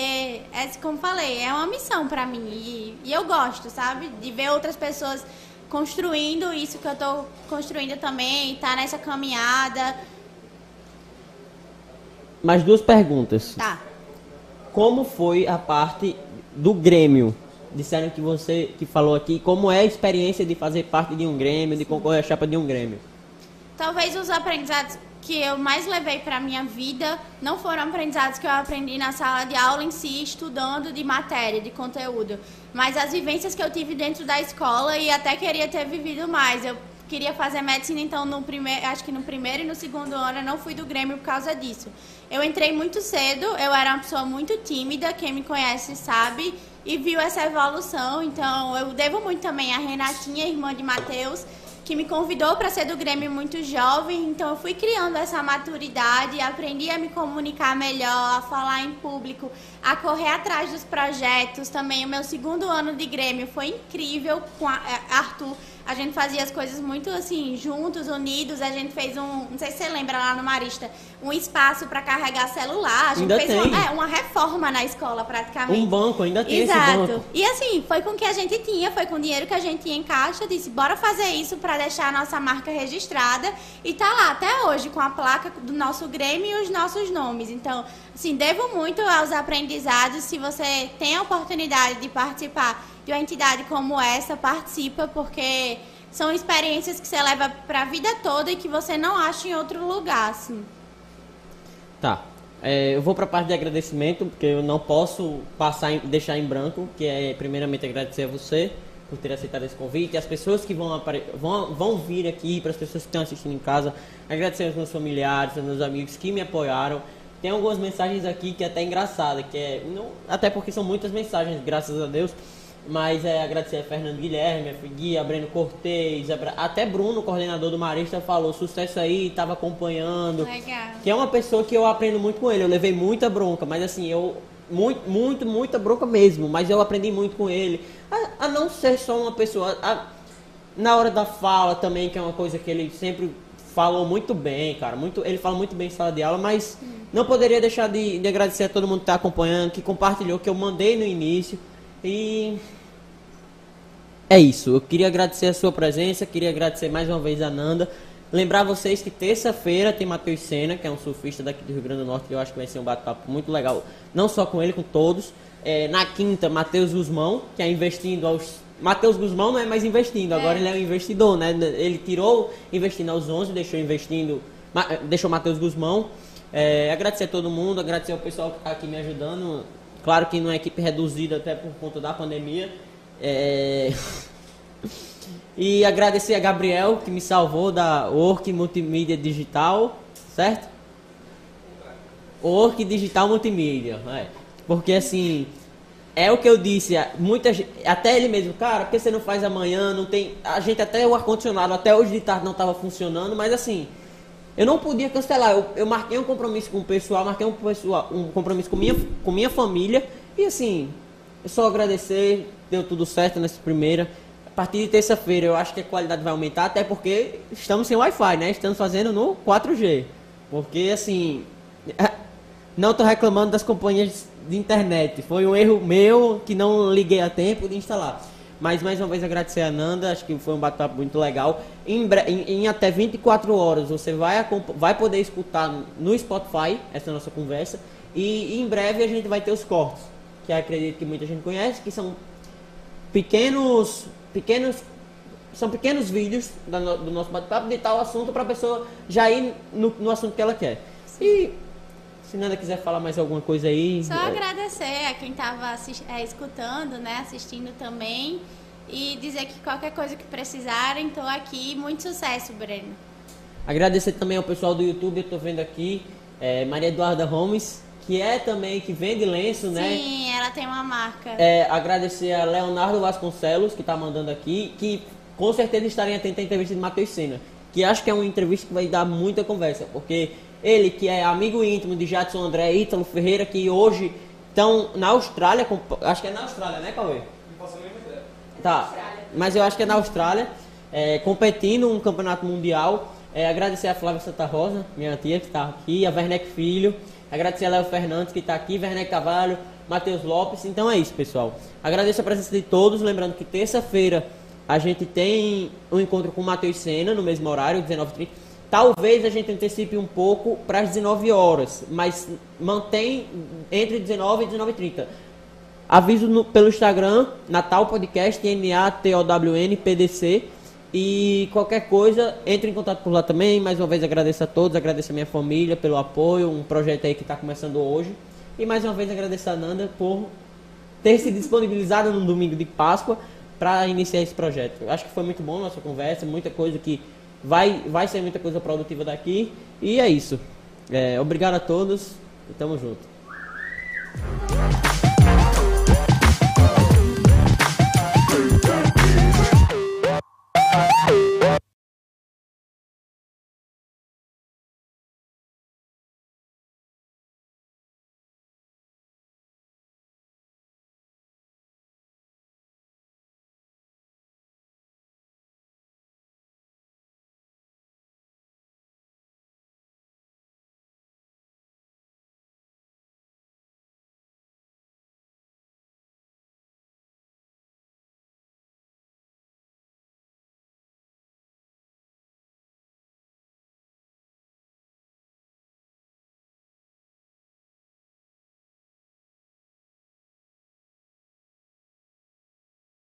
é como falei, é uma missão para mim e, e, eu gosto, sabe? De ver outras pessoas construindo isso que eu tô construindo também, tá nessa caminhada. Mais duas perguntas. Tá. Como foi a parte do Grêmio? Disseram que você que falou aqui, como é a experiência de fazer parte de um Grêmio, de concorrer à chapa de um Grêmio? Talvez os aprendizados que eu mais levei para minha vida não foram aprendizados que eu aprendi na sala de aula em si, estudando de matéria, de conteúdo, mas as vivências que eu tive dentro da escola e até queria ter vivido mais. Eu queria fazer medicina, então no primeiro, acho que no primeiro e no segundo ano eu não fui do Grêmio por causa disso. Eu entrei muito cedo, eu era uma pessoa muito tímida, quem me conhece sabe, e viu essa evolução, então eu devo muito também a Renatinha, irmã de Matheus, que me convidou para ser do Grêmio muito jovem, então eu fui criando essa maturidade, aprendi a me comunicar melhor, a falar em público, a correr atrás dos projetos. Também o meu segundo ano de Grêmio foi incrível com a, é, Arthur a gente fazia as coisas muito assim, juntos, unidos. A gente fez um, não sei se você lembra lá no Marista, um espaço para carregar celular. A gente ainda fez tem. Uma, é, uma reforma na escola praticamente. Um banco, ainda tem Exato. esse banco. E assim, foi com o que a gente tinha, foi com o dinheiro que a gente tinha em caixa. Disse, bora fazer isso para deixar a nossa marca registrada. E tá lá até hoje com a placa do nosso Grêmio e os nossos nomes. Então, assim, devo muito aos aprendizados. Se você tem a oportunidade de participar de uma entidade como essa, participa, porque são experiências que você leva para a vida toda e que você não acha em outro lugar, assim. Tá. É, eu vou para a parte de agradecimento, porque eu não posso passar em, deixar em branco, que é primeiramente agradecer a você por ter aceitado esse convite, as pessoas que vão, vão, vão vir aqui, para as pessoas que estão assistindo em casa, agradecer aos meus familiares, aos meus amigos que me apoiaram, tem algumas mensagens aqui que é até engraçada, que é. Não, até porque são muitas mensagens, graças a Deus. Mas é agradecer a Fernando Guilherme, a Gui, a Breno Cortez, a, até Bruno, coordenador do Marista, falou sucesso aí, estava acompanhando. Legal. Que é uma pessoa que eu aprendo muito com ele. Eu levei muita bronca, mas assim, eu. Muito, muito, muita bronca mesmo. Mas eu aprendi muito com ele. A, a não ser só uma pessoa. A, na hora da fala também, que é uma coisa que ele sempre falou muito bem, cara. Muito, ele fala muito bem em sala de aula, mas hum. não poderia deixar de, de agradecer a todo mundo que está acompanhando, que compartilhou, que eu mandei no início. E é isso. Eu queria agradecer a sua presença, queria agradecer mais uma vez a Nanda. Lembrar vocês que terça-feira tem Matheus Sena, que é um surfista daqui do Rio Grande do Norte, que eu acho que vai ser um bate-papo muito legal, não só com ele, com todos. É, na quinta, Matheus Guzmão, que é investindo aos. Matheus Guzmão não é mais investindo, é. agora ele é um investidor, né? Ele tirou investindo aos 11, deixou investindo, deixou Matheus Guzmão. É, agradecer a todo mundo, agradecer ao pessoal que está aqui me ajudando. Claro que numa equipe reduzida até por conta da pandemia. É... e agradecer a Gabriel que me salvou da Orc Multimídia Digital, certo? Orc Digital Multimídia, é. porque assim é o que eu disse, muita até ele mesmo, cara, porque você não faz amanhã, não tem, a gente até o ar condicionado até hoje de tarde não estava funcionando, mas assim eu não podia cancelar, eu, eu marquei um compromisso com o pessoal, marquei um, pessoal, um compromisso com minha, com minha família e assim é só agradecer, deu tudo certo nessa primeira. A partir de terça-feira eu acho que a qualidade vai aumentar, até porque estamos sem Wi-Fi, né? Estamos fazendo no 4G. Porque assim, não estou reclamando das companhias de internet. Foi um erro meu que não liguei a tempo de instalar. Mas mais uma vez agradecer a Nanda, acho que foi um bate-papo muito legal. Em, em, em, até 24 horas você vai, vai poder escutar no Spotify essa nossa conversa. E em breve a gente vai ter os cortes que acredito que muita gente conhece, que são pequenos, pequenos, são pequenos vídeos do, nosso bate-papo de tal assunto para a pessoa já ir no, no, assunto que ela quer. Sim. E se Nanda quiser falar mais alguma coisa aí. Só é... agradecer a quem estava é, escutando, né, assistindo também. E dizer que qualquer coisa que precisarem, estou aqui. Muito sucesso, Breno. Agradecer também ao pessoal do YouTube, eu estou vendo aqui, é, Maria Eduarda Holmes, que é também, que vende lenço, Sim, né? Sim, ela tem uma marca. É, agradecer a Leonardo Vasconcelos, que está mandando aqui, que com certeza estarem atentos à entrevista de Matheus Sena, que acho que é uma entrevista que vai dar muita conversa, porque ele, que é amigo íntimo de Jadson André e Ítalo Ferreira, que hoje estão na Austrália, acho que é na Austrália, né, Cauê? Não posso nem ideia. Tá, mas eu acho que é na Austrália, é, competindo um campeonato mundial. É, agradecer a Flávia Santa Rosa, minha tia que está aqui, a Werneck Filho, Agradecer a Léo Fernandes que está aqui, Werner Cavalho, Matheus Lopes. Então é isso, pessoal. Agradeço a presença de todos. Lembrando que terça-feira a gente tem um encontro com o Matheus Sena no mesmo horário, 19h30. Talvez a gente antecipe um pouco para as 19 horas, mas mantém entre 19 e 19h30. Aviso no, pelo Instagram, Natal Podcast, N-A-T-O-W-N, PDC. E qualquer coisa, entre em contato por lá também. Mais uma vez agradeço a todos, agradeço a minha família pelo apoio, um projeto aí que está começando hoje. E mais uma vez agradeço a Nanda por ter se disponibilizado no domingo de Páscoa para iniciar esse projeto. Acho que foi muito bom a nossa conversa, muita coisa que vai, vai ser muita coisa produtiva daqui. E é isso. É, obrigado a todos e tamo junto. Woo!